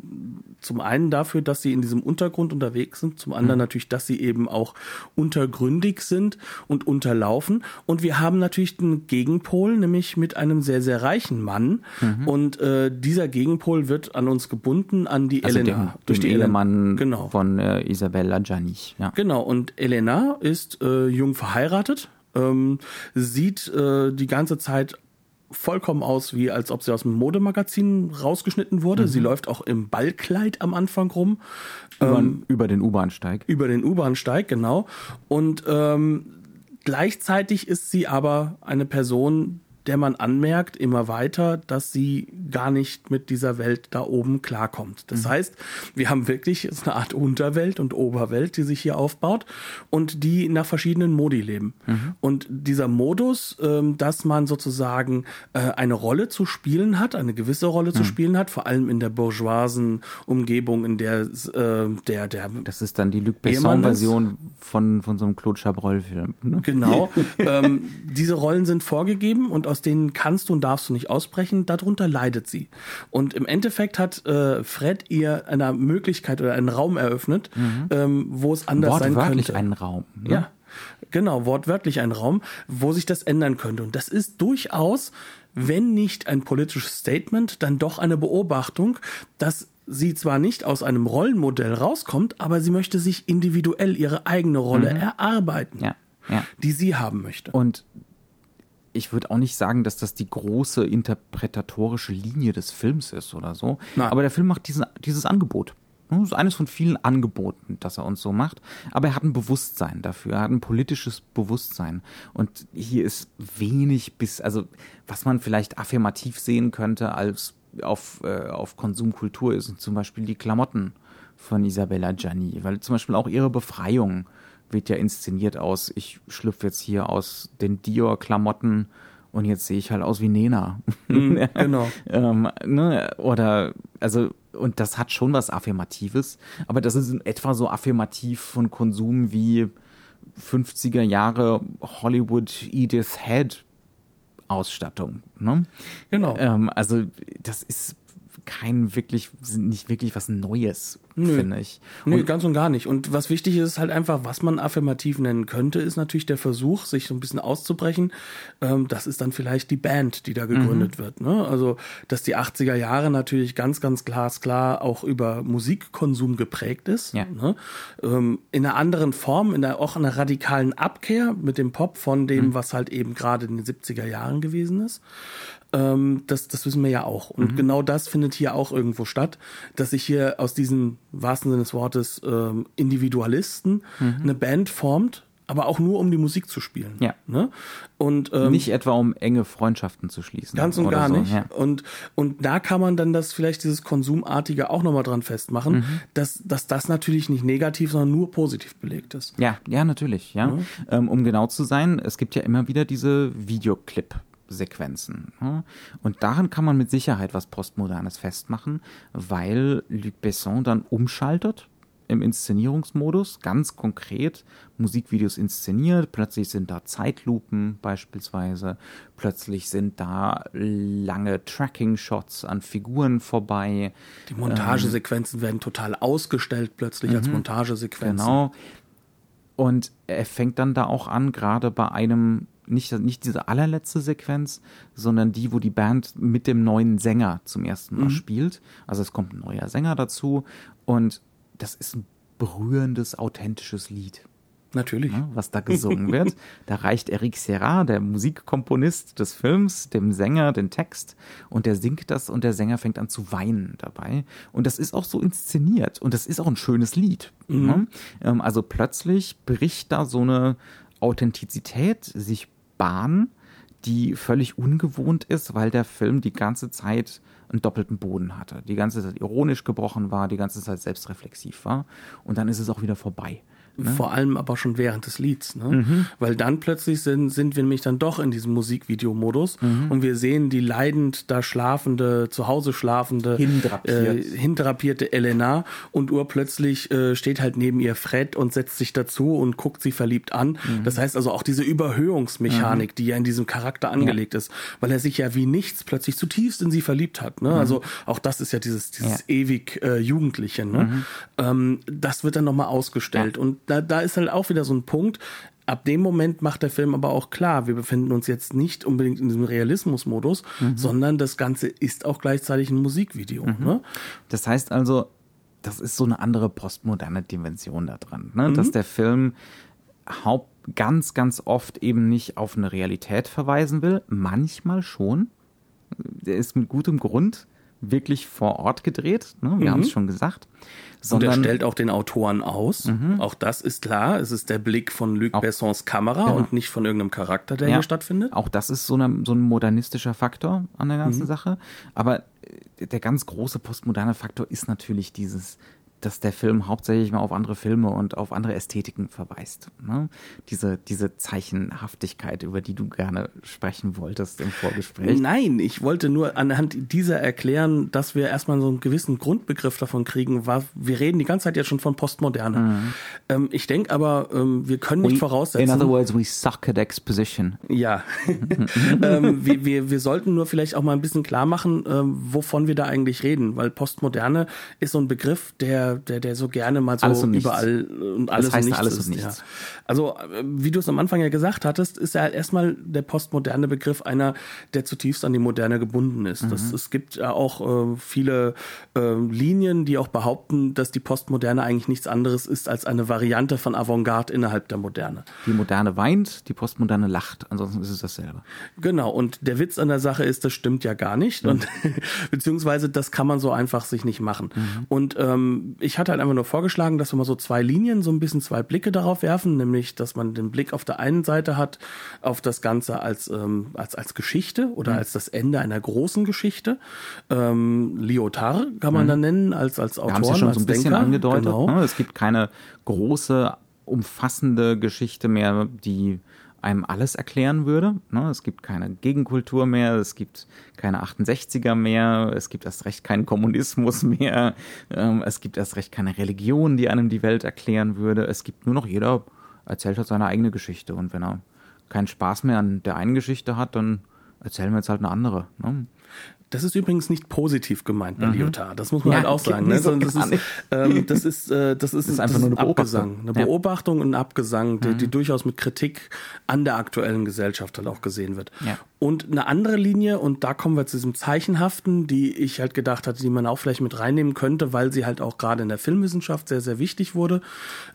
zum einen dafür, dass sie in diesem Untergrund unterwegs sind, zum anderen natürlich, dass sie eben auch untergründig sind und unterlaufen. Und wir haben natürlich den Gegenpol, nämlich mit einem sehr, sehr reichen Mann. Und äh, dieser Gegenpol wird an uns gebunden, an die Also Elena. dem, dem Elena. Ehemann Genau. Von äh, Isabella Gianni. Ja. Genau, und Elena ist äh, jung verheiratet, ähm, sieht äh, die ganze Zeit vollkommen aus, wie als ob sie aus einem Modemagazin rausgeschnitten wurde. Sie läuft auch im Ballkleid am Anfang rum. Über, Ähm, über den U-Bahnsteig. über den U-Bahnsteig, genau. Und ähm, gleichzeitig ist sie aber eine Person, der man anmerkt immer weiter, dass sie gar nicht mit dieser Welt da oben klarkommt. Das heißt, wir haben wirklich so eine Art Unterwelt und Oberwelt, die sich hier aufbaut und die nach verschiedenen Modi leben. Und dieser Modus, ähm, dass man sozusagen äh, eine Rolle zu spielen hat, eine gewisse Rolle zu spielen hat, vor allem in der bourgeoisen Umgebung, in der äh, der der Das ist dann die Luc Besson-Version von, von so einem Claude Chabrol-Film. Ne? Genau. ähm, diese Rollen sind vorgegeben und aus denen kannst du und darfst du nicht ausbrechen. Darunter leidet sie. Und im Endeffekt hat äh, Fred ihr eine Möglichkeit oder einen Raum eröffnet, ähm, wo es anders sein Wortwörtlich könnte. einen Raum. Ne? Ja, genau, wortwörtlich ein Raum, wo sich das ändern könnte. Und das ist durchaus, wenn nicht ein politisches Statement, dann doch eine Beobachtung, dass sie zwar nicht aus einem Rollenmodell rauskommt, aber sie möchte sich individuell ihre eigene Rolle erarbeiten, Ja, ja. die sie haben möchte. Und ich würde auch nicht sagen, dass das die große interpretatorische Linie des Films ist oder so. Nein. Aber der Film macht diesen, dieses Angebot. Das ist eines von vielen Angeboten, das er uns so macht. Aber er hat ein Bewusstsein dafür. Er hat ein politisches Bewusstsein. Und hier ist wenig bis, also was man vielleicht affirmativ sehen könnte als auf, äh, auf Konsumkultur ist zum Beispiel die Klamotten von Isabella Gianni. Weil zum Beispiel auch ihre Befreiung wird ja inszeniert aus, ich schlüpfe jetzt hier aus den Dior-Klamotten und jetzt sehe ich halt aus wie Nena. genau. ähm, ne? Oder, also, und das hat schon was Affirmatives, aber das ist in etwa so affirmativ von Konsum wie 50er Jahre Hollywood Edith Head Ausstattung. Ne? Genau. Ähm, also, das ist kein wirklich, nicht wirklich was Neues, finde ich. Nee, ganz und gar nicht. Und was wichtig ist, ist halt einfach, was man affirmativ nennen könnte, ist natürlich der Versuch, sich so ein bisschen auszubrechen. Ähm, das ist dann vielleicht die Band, die da gegründet Mhm. wird. Ne? Also, dass die 80er Jahre natürlich ganz, ganz glasklar auch über Musikkonsum geprägt ist. Ja. Ne? Ähm, in einer anderen Form, in einer, auch einer radikalen Abkehr mit dem Pop von dem, Mhm. was halt eben gerade in den 70er Jahren gewesen ist. Ähm, das, das wissen wir ja auch. Mhm. Und genau das findet hier auch irgendwo statt, dass sich hier aus diesen wahrsten Sinne des Wortes ähm, Individualisten eine Band formt, aber auch nur um die Musik zu spielen. Mhm. Ja. Ne? Und ähm, Nicht etwa, um enge Freundschaften zu schließen. Ganz und gar so. nicht. Ja. Und, und da kann man dann das vielleicht dieses Konsumartige auch nochmal dran festmachen, Mhm. dass, dass das natürlich nicht negativ, sondern nur positiv belegt ist. Ja, ja, natürlich, ja. Ähm, um genau zu sein, es gibt ja immer wieder diese Videoclip-Sequenzen. Ja? Und daran kann man mit Sicherheit was Postmodernes festmachen, weil Luc Besson dann umschaltet im Inszenierungsmodus, ganz konkret Musikvideos inszeniert. Plötzlich sind da Zeitlupen beispielsweise. Plötzlich sind da lange Tracking-Shots an Figuren vorbei. Die Montagesequenzen werden total ausgestellt plötzlich als Montagesequenzen. Genau. Und er fängt dann da auch an, gerade bei einem, nicht, nicht diese allerletzte Sequenz, sondern die, wo die Band mit dem neuen Sänger zum ersten Mal spielt. Also es kommt ein neuer Sänger dazu und das ist ein berührendes, authentisches Lied Natürlich. ne, was da gesungen wird. Da reicht Eric Serra, der Musikkomponist des Films, dem Sänger den Text und der singt das und der Sänger fängt an zu weinen dabei. Und das ist auch so inszeniert und das ist auch ein schönes Lied. Ne? Ähm, also plötzlich bricht da so eine Authentizität sich Bahn, die völlig ungewohnt ist, weil der Film die ganze Zeit einen doppelten Boden hatte. Die ganze Zeit ironisch gebrochen war, die ganze Zeit selbstreflexiv war. Und dann ist es auch wieder vorbei. Ne? Vor allem aber schon während des Lieds. Ne? Mhm. Weil dann plötzlich sind, sind wir nämlich dann doch in diesem Musikvideomodus mhm. und wir sehen die leidend da schlafende, zu Hause schlafende, hindrapiert. äh, hindrapierte Elena und urplötzlich äh, steht halt neben ihr Fred und setzt sich dazu und guckt sie verliebt an. Mhm. Das heißt also auch diese Überhöhungsmechanik, mhm. die ja in diesem Charakter angelegt ja. ist, weil er sich ja wie nichts plötzlich zutiefst in sie verliebt hat. Ne? Mhm. Also auch das ist ja dieses, dieses ja. ewig äh, Jugendliche. Ne? Mhm. Ähm, das wird dann nochmal ausgestellt ja. und da, da ist halt auch wieder so ein Punkt. Ab dem Moment macht der Film aber auch klar, wir befinden uns jetzt nicht unbedingt in diesem Realismusmodus, mhm. sondern das Ganze ist auch gleichzeitig ein Musikvideo. Mhm. Ne? Das heißt also, das ist so eine andere postmoderne Dimension da dran, ne? Mhm. dass der Film haupt ganz, ganz oft eben nicht auf eine Realität verweisen will, manchmal schon. Der ist mit gutem Grund wirklich vor Ort gedreht, ne? wir mhm. haben es schon gesagt. Sondern, und er stellt auch den Autoren aus. Mhm. Auch das ist klar. Es ist der Blick von Luc auch, Bessons Kamera ja. und nicht von irgendeinem Charakter, der ja. hier stattfindet. Auch das ist so, eine, so ein modernistischer Faktor an der ganzen mhm. Sache. Aber der ganz große postmoderne Faktor ist natürlich dieses dass der Film hauptsächlich mal auf andere Filme und auf andere Ästhetiken verweist. Ne? Diese, diese Zeichenhaftigkeit, über die du gerne sprechen wolltest im Vorgespräch. Nein, ich wollte nur anhand dieser erklären, dass wir erstmal so einen gewissen Grundbegriff davon kriegen. Wir reden die ganze Zeit ja schon von Postmoderne. Mhm. Ähm, ich denke aber, ähm, wir können nicht we, voraussetzen. In other words, we suck at exposition. Ja. ähm, wir, wir, wir sollten nur vielleicht auch mal ein bisschen klar machen, ähm, wovon wir da eigentlich reden, weil Postmoderne ist so ein Begriff, der der, der, so gerne mal so alles und überall und alles das heißt und nichts alles ist. Und nichts. Ja. Also, wie du es am Anfang ja gesagt hattest, ist ja erstmal der postmoderne Begriff einer, der zutiefst an die Moderne gebunden ist. Mhm. Das, es gibt ja auch äh, viele äh, Linien, die auch behaupten, dass die Postmoderne eigentlich nichts anderes ist als eine Variante von Avantgarde innerhalb der Moderne. Die Moderne weint, die Postmoderne lacht, ansonsten ist es dasselbe. Genau, und der Witz an der Sache ist, das stimmt ja gar nicht. Mhm. Und beziehungsweise das kann man so einfach sich nicht machen. Mhm. Und ähm, ich hatte halt einfach nur vorgeschlagen, dass wir mal so zwei Linien, so ein bisschen zwei Blicke darauf werfen, nämlich, dass man den Blick auf der einen Seite hat, auf das Ganze als, ähm, als, als Geschichte oder mhm. als das Ende einer großen Geschichte. Ähm, Lyotard kann man mhm. da nennen, als, als Autor. Haben Sie schon so ein bisschen Denker. angedeutet. Genau. Ne? Es gibt keine große, umfassende Geschichte mehr, die einem alles erklären würde. Ne? Es gibt keine Gegenkultur mehr, es gibt keine 68er mehr, es gibt erst recht keinen Kommunismus mehr, ähm, es gibt erst recht keine Religion, die einem die Welt erklären würde. Es gibt nur noch jeder erzählt hat seine eigene Geschichte und wenn er keinen Spaß mehr an der einen Geschichte hat, dann erzählen wir jetzt halt eine andere. Ne? Das ist übrigens nicht positiv gemeint bei mhm. Lyotard. Das muss man ja, halt auch sagen. Ne? So das, ist, ähm, das, ist, äh, das ist, das ist einfach nur eine Abgesang, eine Beobachtung ja. und ein Abgesang, die, mhm. die, durchaus mit Kritik an der aktuellen Gesellschaft halt auch gesehen wird. Ja. Und eine andere Linie, und da kommen wir zu diesem Zeichenhaften, die ich halt gedacht hatte, die man auch vielleicht mit reinnehmen könnte, weil sie halt auch gerade in der Filmwissenschaft sehr, sehr wichtig wurde.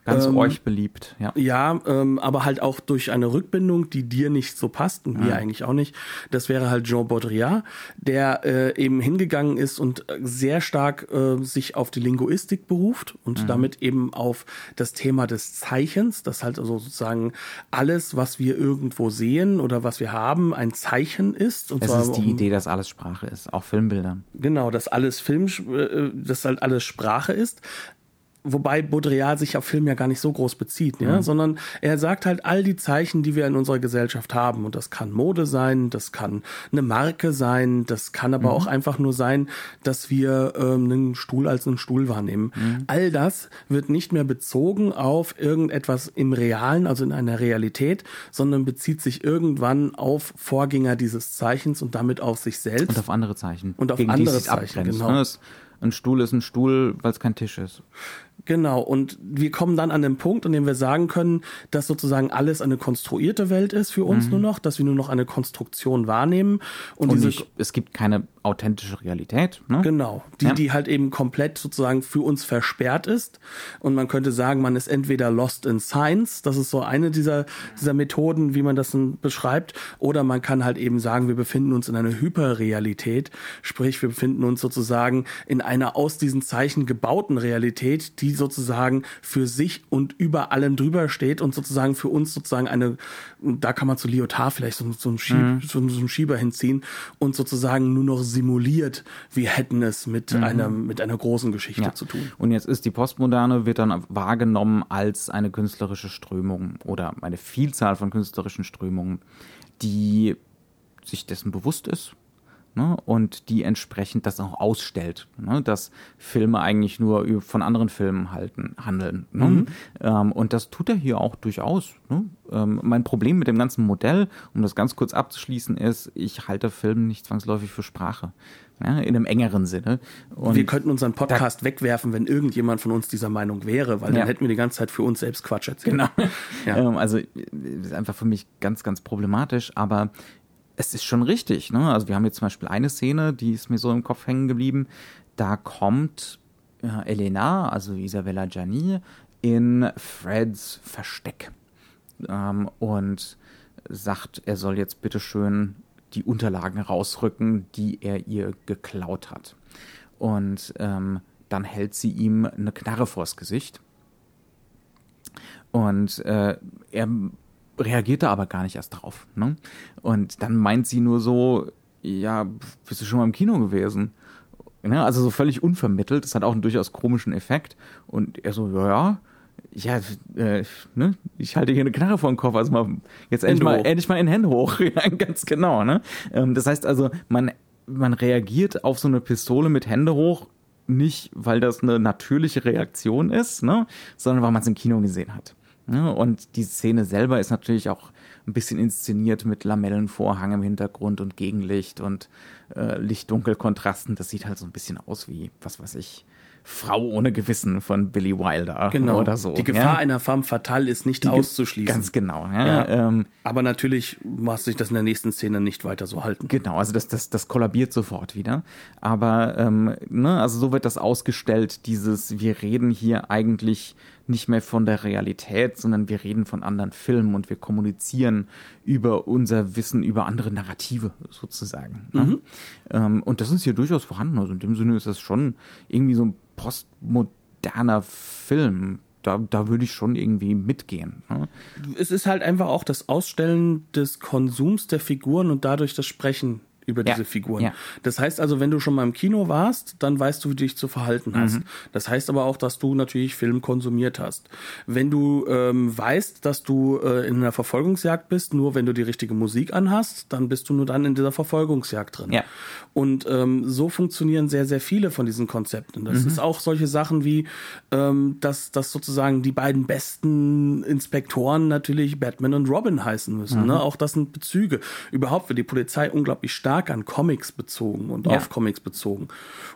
Ganz ähm, euch beliebt, ja. Ja, ähm, aber halt auch durch eine Rückbindung, die dir nicht so passt und mir mhm. eigentlich auch nicht. Das wäre halt Jean Baudrillard, der äh, eben hingegangen ist und sehr stark äh, sich auf die Linguistik beruft und mhm. damit eben auf das Thema des Zeichens, das halt also sozusagen alles, was wir irgendwo sehen oder was wir haben, ein Zeichen ist. Und es zwar ist die um, Idee, dass alles Sprache ist, auch Filmbildern. Genau, dass alles Film, äh, dass halt alles Sprache ist wobei Baudrillard sich auf Film ja gar nicht so groß bezieht, ja, mhm. sondern er sagt halt all die Zeichen, die wir in unserer Gesellschaft haben. Und das kann Mode sein, das kann eine Marke sein, das kann aber mhm. auch einfach nur sein, dass wir ähm, einen Stuhl als einen Stuhl wahrnehmen. Mhm. All das wird nicht mehr bezogen auf irgendetwas im Realen, also in einer Realität, sondern bezieht sich irgendwann auf Vorgänger dieses Zeichens und damit auf sich selbst. Und auf andere Zeichen. Und auf andere Zeichen, genau. Ne? Ein Stuhl ist ein Stuhl, weil es kein Tisch ist. Genau, und wir kommen dann an den Punkt, an dem wir sagen können, dass sozusagen alles eine konstruierte Welt ist für uns mhm. nur noch, dass wir nur noch eine Konstruktion wahrnehmen. Und, und nicht, es gibt keine authentische Realität. Ne? Genau, die, ja. die halt eben komplett sozusagen für uns versperrt ist. Und man könnte sagen, man ist entweder lost in science, das ist so eine dieser, dieser Methoden, wie man das beschreibt, oder man kann halt eben sagen, wir befinden uns in einer Hyperrealität, sprich wir befinden uns sozusagen in einer aus diesen Zeichen gebauten Realität, die sozusagen für sich und über allem drüber steht und sozusagen für uns sozusagen eine, da kann man zu Lyotard vielleicht so, so, einen, Schieb, mhm. so, so einen Schieber hinziehen und sozusagen nur noch simuliert, wir hätten es mit mhm. einer mit einer großen Geschichte ja. zu tun. Und jetzt ist die Postmoderne wird dann wahrgenommen als eine künstlerische Strömung oder eine Vielzahl von künstlerischen Strömungen, die sich dessen bewusst ist, ne, und die entsprechend das auch ausstellt, ne, dass Filme eigentlich nur von anderen Filmen halten, handeln. Ne? Mhm. Ähm, und das tut er hier auch durchaus. Ne? Ähm, mein Problem mit dem ganzen Modell, um das ganz kurz abzuschließen, ist, ich halte Film nicht zwangsläufig für Sprache. Ja, in einem engeren Sinne. Und wir könnten unseren Podcast wegwerfen, wenn irgendjemand von uns dieser Meinung wäre, weil ja. dann hätten wir die ganze Zeit für uns selbst Quatsch erzählt. Genau. Ja. Ähm, also ist einfach für mich ganz, ganz problematisch, aber es ist schon richtig. Ne? Also wir haben jetzt zum Beispiel eine Szene, die ist mir so im Kopf hängen geblieben. Da kommt äh, Elena, also Isabella Gianni, in Freds Versteck ähm, und sagt, er soll jetzt bitteschön die Unterlagen rausrücken, die er ihr geklaut hat. Und ähm, dann hält sie ihm eine Knarre vors Gesicht. Und äh, er reagierte aber gar nicht erst drauf. Ne? Und dann meint sie nur so, ja, bist du schon mal im Kino gewesen? Ne? Also so völlig unvermittelt. Das hat auch einen durchaus komischen Effekt. Und er so, ja, ja, äh, ne? ich halte hier eine Knarre vor den Kopf. Also mal jetzt endlich mal, endlich mal in Hände hoch. ja, ganz genau. Ne? Ähm, das heißt also, man, man reagiert auf so eine Pistole mit Hände hoch nicht, weil das eine natürliche Reaktion ist, ne? sondern weil man es im Kino gesehen hat. Ja, und die Szene selber ist natürlich auch ein bisschen inszeniert mit Lamellenvorhang im Hintergrund und Gegenlicht und äh, Licht-Dunkel-Kontrasten. Das sieht halt so ein bisschen aus wie, was weiß ich, Frau ohne Gewissen von Billy Wilder genau. oder so. Die Gefahr ja? einer femme fatale ist nicht Die auszuschließen. Ganz genau. Ja, ja. Ähm, Aber natürlich muss sich das in der nächsten Szene nicht weiter so halten. Genau, also das, das, das kollabiert sofort wieder. Aber ähm, ne, also so wird das ausgestellt, dieses, wir reden hier eigentlich nicht mehr von der Realität, sondern wir reden von anderen Filmen und wir kommunizieren über unser Wissen, über andere Narrative sozusagen. Ne? Mhm. Ähm, und das ist hier durchaus vorhanden. Also in dem Sinne ist das schon irgendwie so ein postmoderner Film. Da, da würde ich schon irgendwie mitgehen. Ne? Es ist halt einfach auch das Ausstellen des Konsums der Figuren und dadurch das Sprechen über ja. diese Figuren. Ja. Das heißt also, wenn du schon mal im Kino warst, dann weißt du, wie du dich zu verhalten hast. Mhm. Das heißt aber auch, dass du natürlich Film konsumiert hast. Wenn du ähm, weißt, dass du äh, in einer Verfolgungsjagd bist, nur wenn du die richtige Musik anhast, dann bist du nur dann in dieser Verfolgungsjagd drin. Ja. Und ähm, so funktionieren sehr, sehr viele von diesen Konzepten. Das mhm. ist auch solche Sachen wie, ähm, dass, dass sozusagen die beiden besten Inspektoren natürlich Batman und Robin heißen müssen. Mhm. Ne? Auch das sind Bezüge. Überhaupt wird die Polizei unglaublich stark stark an Comics bezogen und ja. auf Comics bezogen.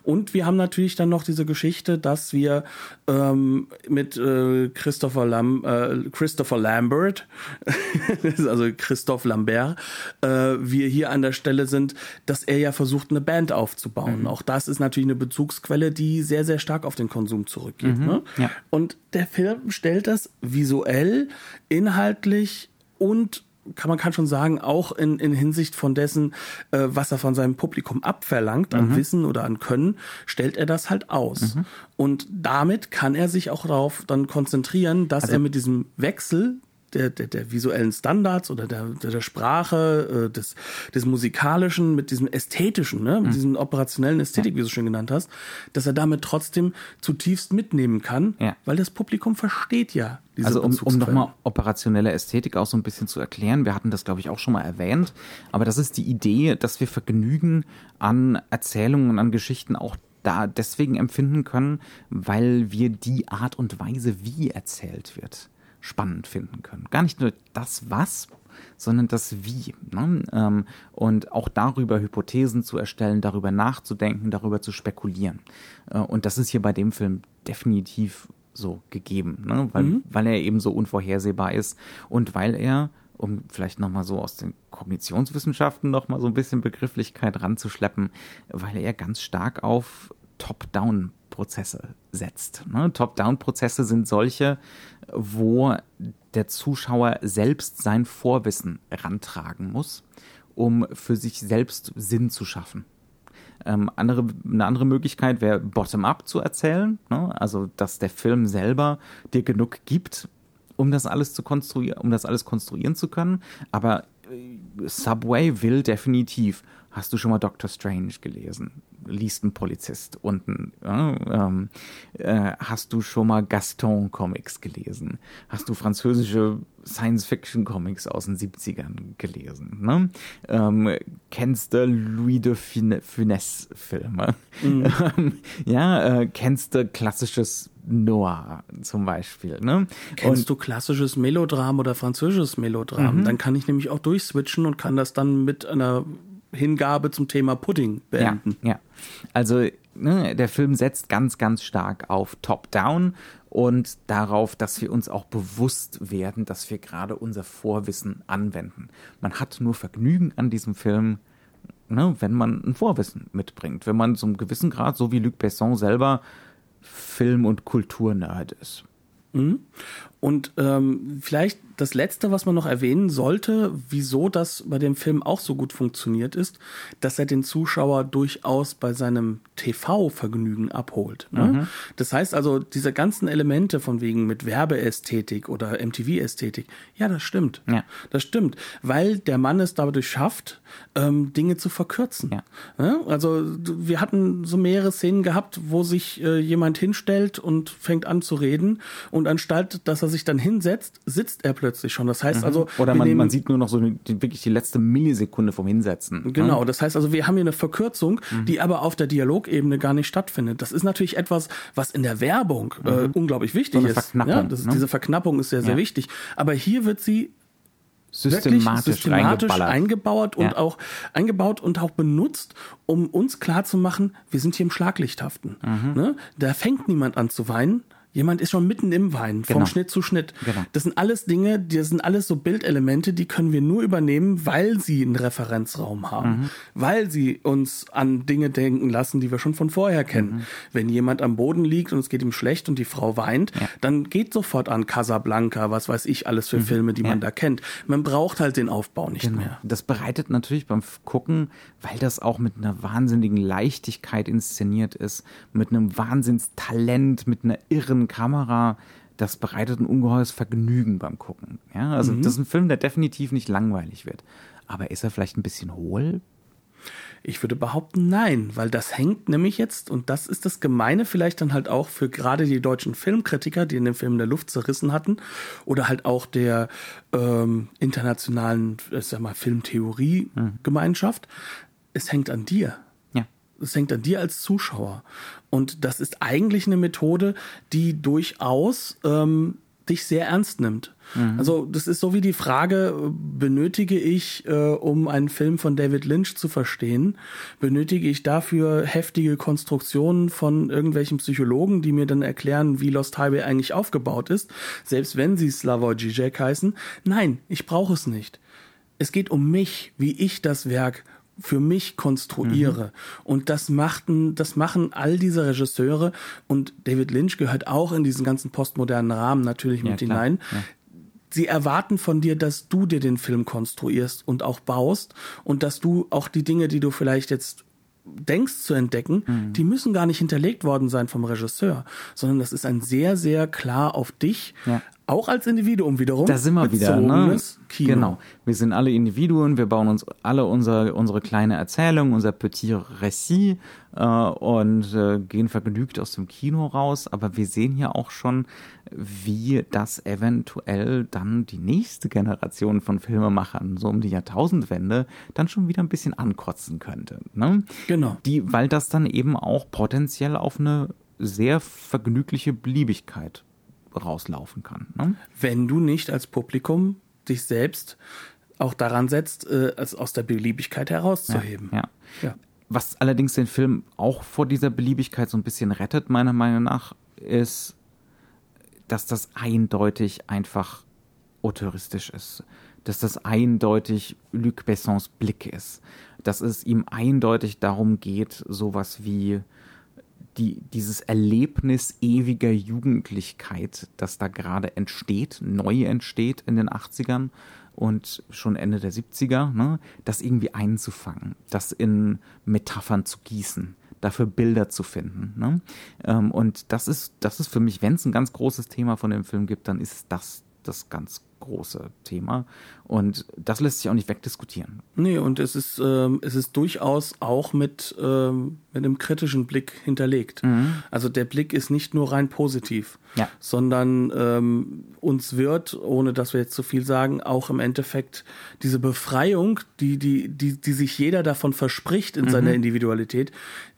Und wir haben natürlich dann noch diese Geschichte, dass wir ähm, mit äh, Christopher, Lam äh, Christopher Lambert, also Christoph Lambert, äh, wir hier an der Stelle sind, dass er ja versucht, eine Band aufzubauen. Mhm. Auch das ist natürlich eine Bezugsquelle, die sehr, sehr stark auf den Konsum zurückgeht. Mhm. Ne? Ja. Und der Film stellt das visuell, inhaltlich und kann man kann schon sagen, auch in, in Hinsicht von dessen, äh, was er von seinem Publikum abverlangt, an mhm. Wissen oder an Können, stellt er das halt aus. Mhm. Und damit kann er sich auch darauf dann konzentrieren, dass also, er mit diesem Wechsel der, der, der visuellen Standards oder der, der, der Sprache, äh, des, des musikalischen, mit diesem ästhetischen, ne, mit mhm. diesem operationellen Ästhetik, ja. wie du es schon genannt hast, dass er damit trotzdem zutiefst mitnehmen kann, ja. weil das Publikum versteht ja diese Also um, um nochmal operationelle Ästhetik auch so ein bisschen zu erklären, wir hatten das glaube ich auch schon mal erwähnt, aber das ist die Idee, dass wir Vergnügen an Erzählungen und an Geschichten auch da deswegen empfinden können, weil wir die Art und Weise, wie erzählt wird, spannend finden können. Gar nicht nur das Was, sondern das Wie. Ne? Ähm, und auch darüber Hypothesen zu erstellen, darüber nachzudenken, darüber zu spekulieren. Äh, und das ist hier bei dem Film definitiv so gegeben, ne? weil, mhm. weil er eben so unvorhersehbar ist und weil er um vielleicht nochmal so aus den Kognitionswissenschaften nochmal so ein bisschen Begrifflichkeit ranzuschleppen, weil er ganz stark auf Top-Down-Prozesse setzt. Ne? Top-Down-Prozesse sind solche, wo der Zuschauer selbst sein Vorwissen rantragen muss, um für sich selbst Sinn zu schaffen. Ähm, andere, eine andere Möglichkeit wäre bottom-up zu erzählen, ne? also dass der Film selber dir genug gibt, um das alles zu konstruieren, um das alles konstruieren zu können. Aber äh, Subway will definitiv. Hast du schon mal Doctor Strange gelesen? Liest ein Polizist unten. Ähm, äh, hast du schon mal Gaston-Comics gelesen? Hast du französische Science-Fiction-Comics aus den 70ern gelesen? Ne? Ähm, kennst du Louis de Funès-Filme? Mhm. ja, äh, kennst du klassisches Noir zum Beispiel. Ne? Kennst und, du klassisches Melodram oder französisches Melodram? Mhm. Dann kann ich nämlich auch durchswitchen und kann das dann mit einer Hingabe zum Thema Pudding beenden. Ja, ja. also ne, der Film setzt ganz, ganz stark auf Top-Down und darauf, dass wir uns auch bewusst werden, dass wir gerade unser Vorwissen anwenden. Man hat nur Vergnügen an diesem Film, ne, wenn man ein Vorwissen mitbringt. Wenn man zum gewissen Grad, so wie Luc Besson selber, Film- und Kulturnerd ist. Mhm. Und ähm, vielleicht das Letzte, was man noch erwähnen sollte, wieso das bei dem Film auch so gut funktioniert ist, dass er den Zuschauer durchaus bei seinem TV-Vergnügen abholt. Ne? Mhm. Das heißt also, diese ganzen Elemente von wegen mit Werbeästhetik oder MTV-Ästhetik, ja, das stimmt. Ja. Das stimmt, weil der Mann es dadurch schafft, ähm, Dinge zu verkürzen. Ja. Ja? Also wir hatten so mehrere Szenen gehabt, wo sich äh, jemand hinstellt und fängt an zu reden und anstatt, dass er sich dann hinsetzt, sitzt er plötzlich schon. Das heißt mhm. also. Oder man, man sieht nur noch so die, wirklich die letzte Millisekunde vom Hinsetzen. Ne? Genau, das heißt also, wir haben hier eine Verkürzung, mhm. die aber auf der Dialogebene gar nicht stattfindet. Das ist natürlich etwas, was in der Werbung äh, mhm. unglaublich wichtig so ist. Ja, das ne? Diese Verknappung ist sehr, sehr ja. wichtig. Aber hier wird sie systematisch, systematisch eingebaut und ja. auch eingebaut und auch benutzt, um uns klar zu machen, wir sind hier im Schlaglichthaften. Mhm. Ne? Da fängt niemand an zu weinen, Jemand ist schon mitten im Wein, vom genau. Schnitt zu Schnitt. Genau. Das sind alles Dinge, das sind alles so Bildelemente, die können wir nur übernehmen, weil sie einen Referenzraum haben, mhm. weil sie uns an Dinge denken lassen, die wir schon von vorher kennen. Mhm. Wenn jemand am Boden liegt und es geht ihm schlecht und die Frau weint, ja. dann geht sofort an Casablanca, was weiß ich, alles für mhm. Filme, die ja. man da kennt. Man braucht halt den Aufbau nicht genau. mehr. Das bereitet natürlich beim Gucken, weil das auch mit einer wahnsinnigen Leichtigkeit inszeniert ist, mit einem Wahnsinnstalent, mit einer irren tollen Kamera, das bereitet ein ungeheures Vergnügen beim Gucken. Ja, also mhm. das ist ein Film, der definitiv nicht langweilig wird. Aber ist er vielleicht ein bisschen hohl? Ich würde behaupten, nein, weil das hängt nämlich jetzt, und das ist das Gemeine vielleicht dann halt auch für gerade die deutschen Filmkritiker, die in dem Film in der Luft zerrissen hatten, oder halt auch der ähm, internationalen, ich sag mal, Filmtheorie-Gemeinschaft. Mhm. Es hängt an dir. Es hängt an dir als Zuschauer. Und das ist eigentlich eine Methode, die durchaus ähm, dich sehr ernst nimmt. Mhm. Also das ist so wie die Frage, benötige ich, äh, um einen Film von David Lynch zu verstehen, benötige ich dafür heftige Konstruktionen von irgendwelchen Psychologen, die mir dann erklären, wie Lost Highway eigentlich aufgebaut ist, selbst wenn sie Slavoj Žižek heißen. Nein, ich brauche es nicht. Es geht um mich, wie ich das Werk für mich konstruiere. Mhm. Und das machten, das machen all diese Regisseure und David Lynch gehört auch in diesen ganzen postmodernen Rahmen natürlich ja, mit klar. hinein. Ja. Sie erwarten von dir, dass du dir den Film konstruierst und auch baust und dass du auch die Dinge, die du vielleicht jetzt denkst zu entdecken, mhm. die müssen gar nicht hinterlegt worden sein vom Regisseur, sondern das ist ein sehr, sehr klar auf dich ja auch als Individuum wiederum. Da sind wir wieder, ne? Kino. Genau. Wir sind alle Individuen, wir bauen uns alle unser, unsere kleine Erzählung, unser Petit Récit äh, und äh, gehen vergnügt aus dem Kino raus. Aber wir sehen hier auch schon, wie das eventuell dann die nächste Generation von Filmemachern, so um die Jahrtausendwende, dann schon wieder ein bisschen ankotzen könnte. Ne? Genau. Die, weil das dann eben auch potenziell auf eine sehr vergnügliche Beliebigkeit rauslaufen kann. Ne? Wenn du nicht als Publikum dich selbst auch daran setzt, äh, als aus der Beliebigkeit herauszuheben. Ja, ja. ja. Was allerdings den Film auch vor dieser Beliebigkeit so ein bisschen rettet, meiner Meinung nach, ist, dass das eindeutig einfach autoristisch ist. dass das eindeutig Luc Bessons Blick ist. Dass es ihm eindeutig darum geht, sowas wie die, dieses Erlebnis ewiger Jugendlichkeit, das da gerade entsteht, neu entsteht in den 80ern und schon Ende der 70er, ne, das irgendwie einzufangen, das in Metaphern zu gießen, dafür Bilder zu finden. Ne? Ähm, und das ist, das ist für mich, wenn es ein ganz großes Thema von dem Film gibt, dann ist das das ganz große Thema. Und das lässt sich auch nicht wegdiskutieren. Nee, und es ist, ähm, es ist durchaus auch mit, ähm, mit einem kritischen Blick hinterlegt. Mhm. Also der Blick ist nicht nur rein positiv, ja. sondern ähm, uns wird, ohne dass wir jetzt zu viel sagen, auch im Endeffekt diese Befreiung, die, die, die, die sich jeder davon verspricht in mhm. seiner Individualität,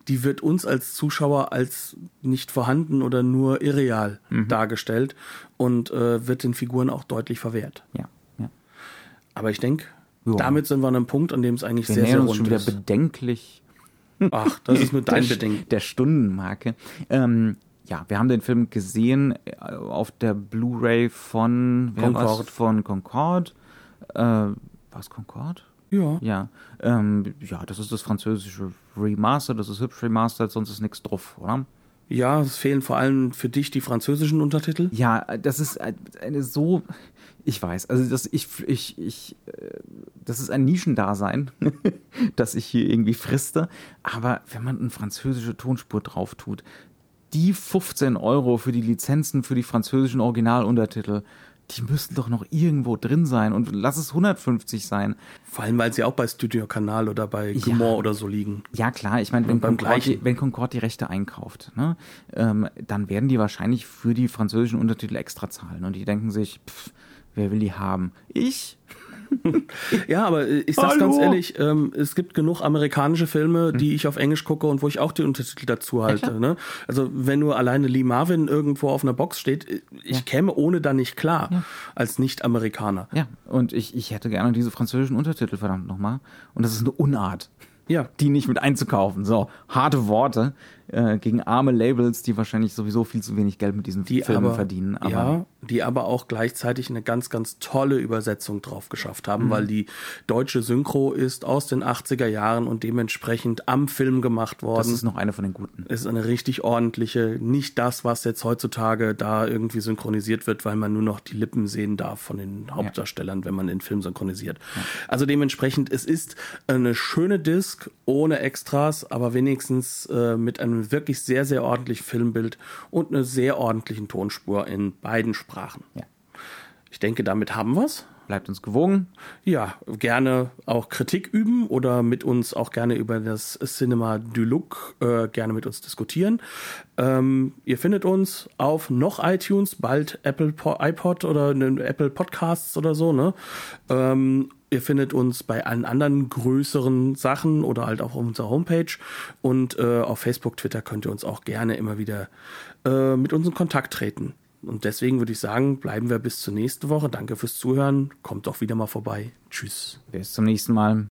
die wird uns als Zuschauer als nicht vorhanden oder nur irreal mhm. dargestellt und äh, wird den Figuren auch deutlich verwehrt. Ja. ja. Aber ich denke, damit sind wir an einem Punkt, an dem es eigentlich wir sehr, sehr rund uns schon wieder bedenklich. Ach, das ist nur dein Bedenken. Der Stundenmarke. Ähm, ja, wir haben den Film gesehen äh, auf der Blu-ray von Concord. Von Concord. Äh, was Concord? Ja. Ja, ähm, ja, das ist das französische Remaster, das ist hübsch remastered, sonst ist nichts drauf, oder? Ja, es fehlen vor allem für dich die französischen Untertitel. Ja, das ist eine so, ich weiß, also das, ich, ich, ich, äh, das ist ein Nischendasein, das ich hier irgendwie friste. Aber wenn man eine französische Tonspur drauf tut, die 15 Euro für die Lizenzen für die französischen Originaluntertitel, die müssten doch noch irgendwo drin sein und lass es 150 sein. Vor allem, weil sie auch bei Studio Kanal oder bei Gumor ja. oder so liegen. Ja, klar. Ich meine, wenn, Concord die, wenn Concord die Rechte einkauft, ne, ähm, dann werden die wahrscheinlich für die französischen Untertitel extra zahlen. Und die denken sich, pff, wer will die haben? Ich? ja, aber äh, ich sag's Hallo. ganz ehrlich, ähm, es gibt genug amerikanische Filme, die hm. ich auf Englisch gucke und wo ich auch die Untertitel dazu halte. Ja, ne? Also wenn nur alleine Lee Marvin irgendwo auf einer Box steht, äh, ich ja. käme ohne da nicht klar ja. als Nicht-Amerikaner. Ja, und ich, ich hätte gerne diese französischen Untertitel, verdammt nochmal. Und das ist eine Unart. Ja. Die nicht mit einzukaufen. So, harte Worte äh, gegen arme Labels, die wahrscheinlich sowieso viel zu wenig Geld mit diesen die Filmen aber, verdienen. Aber ja, die aber auch gleichzeitig eine ganz, ganz tolle Übersetzung drauf geschafft haben, mhm. weil die deutsche Synchro ist aus den 80er Jahren und dementsprechend am Film gemacht worden. Das ist noch eine von den guten. Es ist eine richtig ordentliche, nicht das, was jetzt heutzutage da irgendwie synchronisiert wird, weil man nur noch die Lippen sehen darf von den Hauptdarstellern, ja. wenn man den Film synchronisiert. Ja. Also dementsprechend, es ist eine schöne Disc ohne Extras, aber wenigstens äh, mit einem wirklich sehr, sehr ordentlichen Filmbild und einer sehr ordentlichen Tonspur in beiden Sprachen. Ja. Ich denke, damit haben wir es. Bleibt uns gewogen. Ja, gerne auch Kritik üben oder mit uns auch gerne über das Cinema du Look äh, gerne mit uns diskutieren. Ähm, ihr findet uns auf noch iTunes, bald Apple po iPod oder ne, Apple Podcasts oder so, ne? Ähm, Ihr findet uns bei allen anderen größeren Sachen oder halt auch auf unserer Homepage und äh, auf Facebook, Twitter könnt ihr uns auch gerne immer wieder äh, mit uns in Kontakt treten. Und deswegen würde ich sagen, bleiben wir bis zur nächsten Woche. Danke fürs Zuhören. Kommt doch wieder mal vorbei. Tschüss. Bis zum nächsten Mal.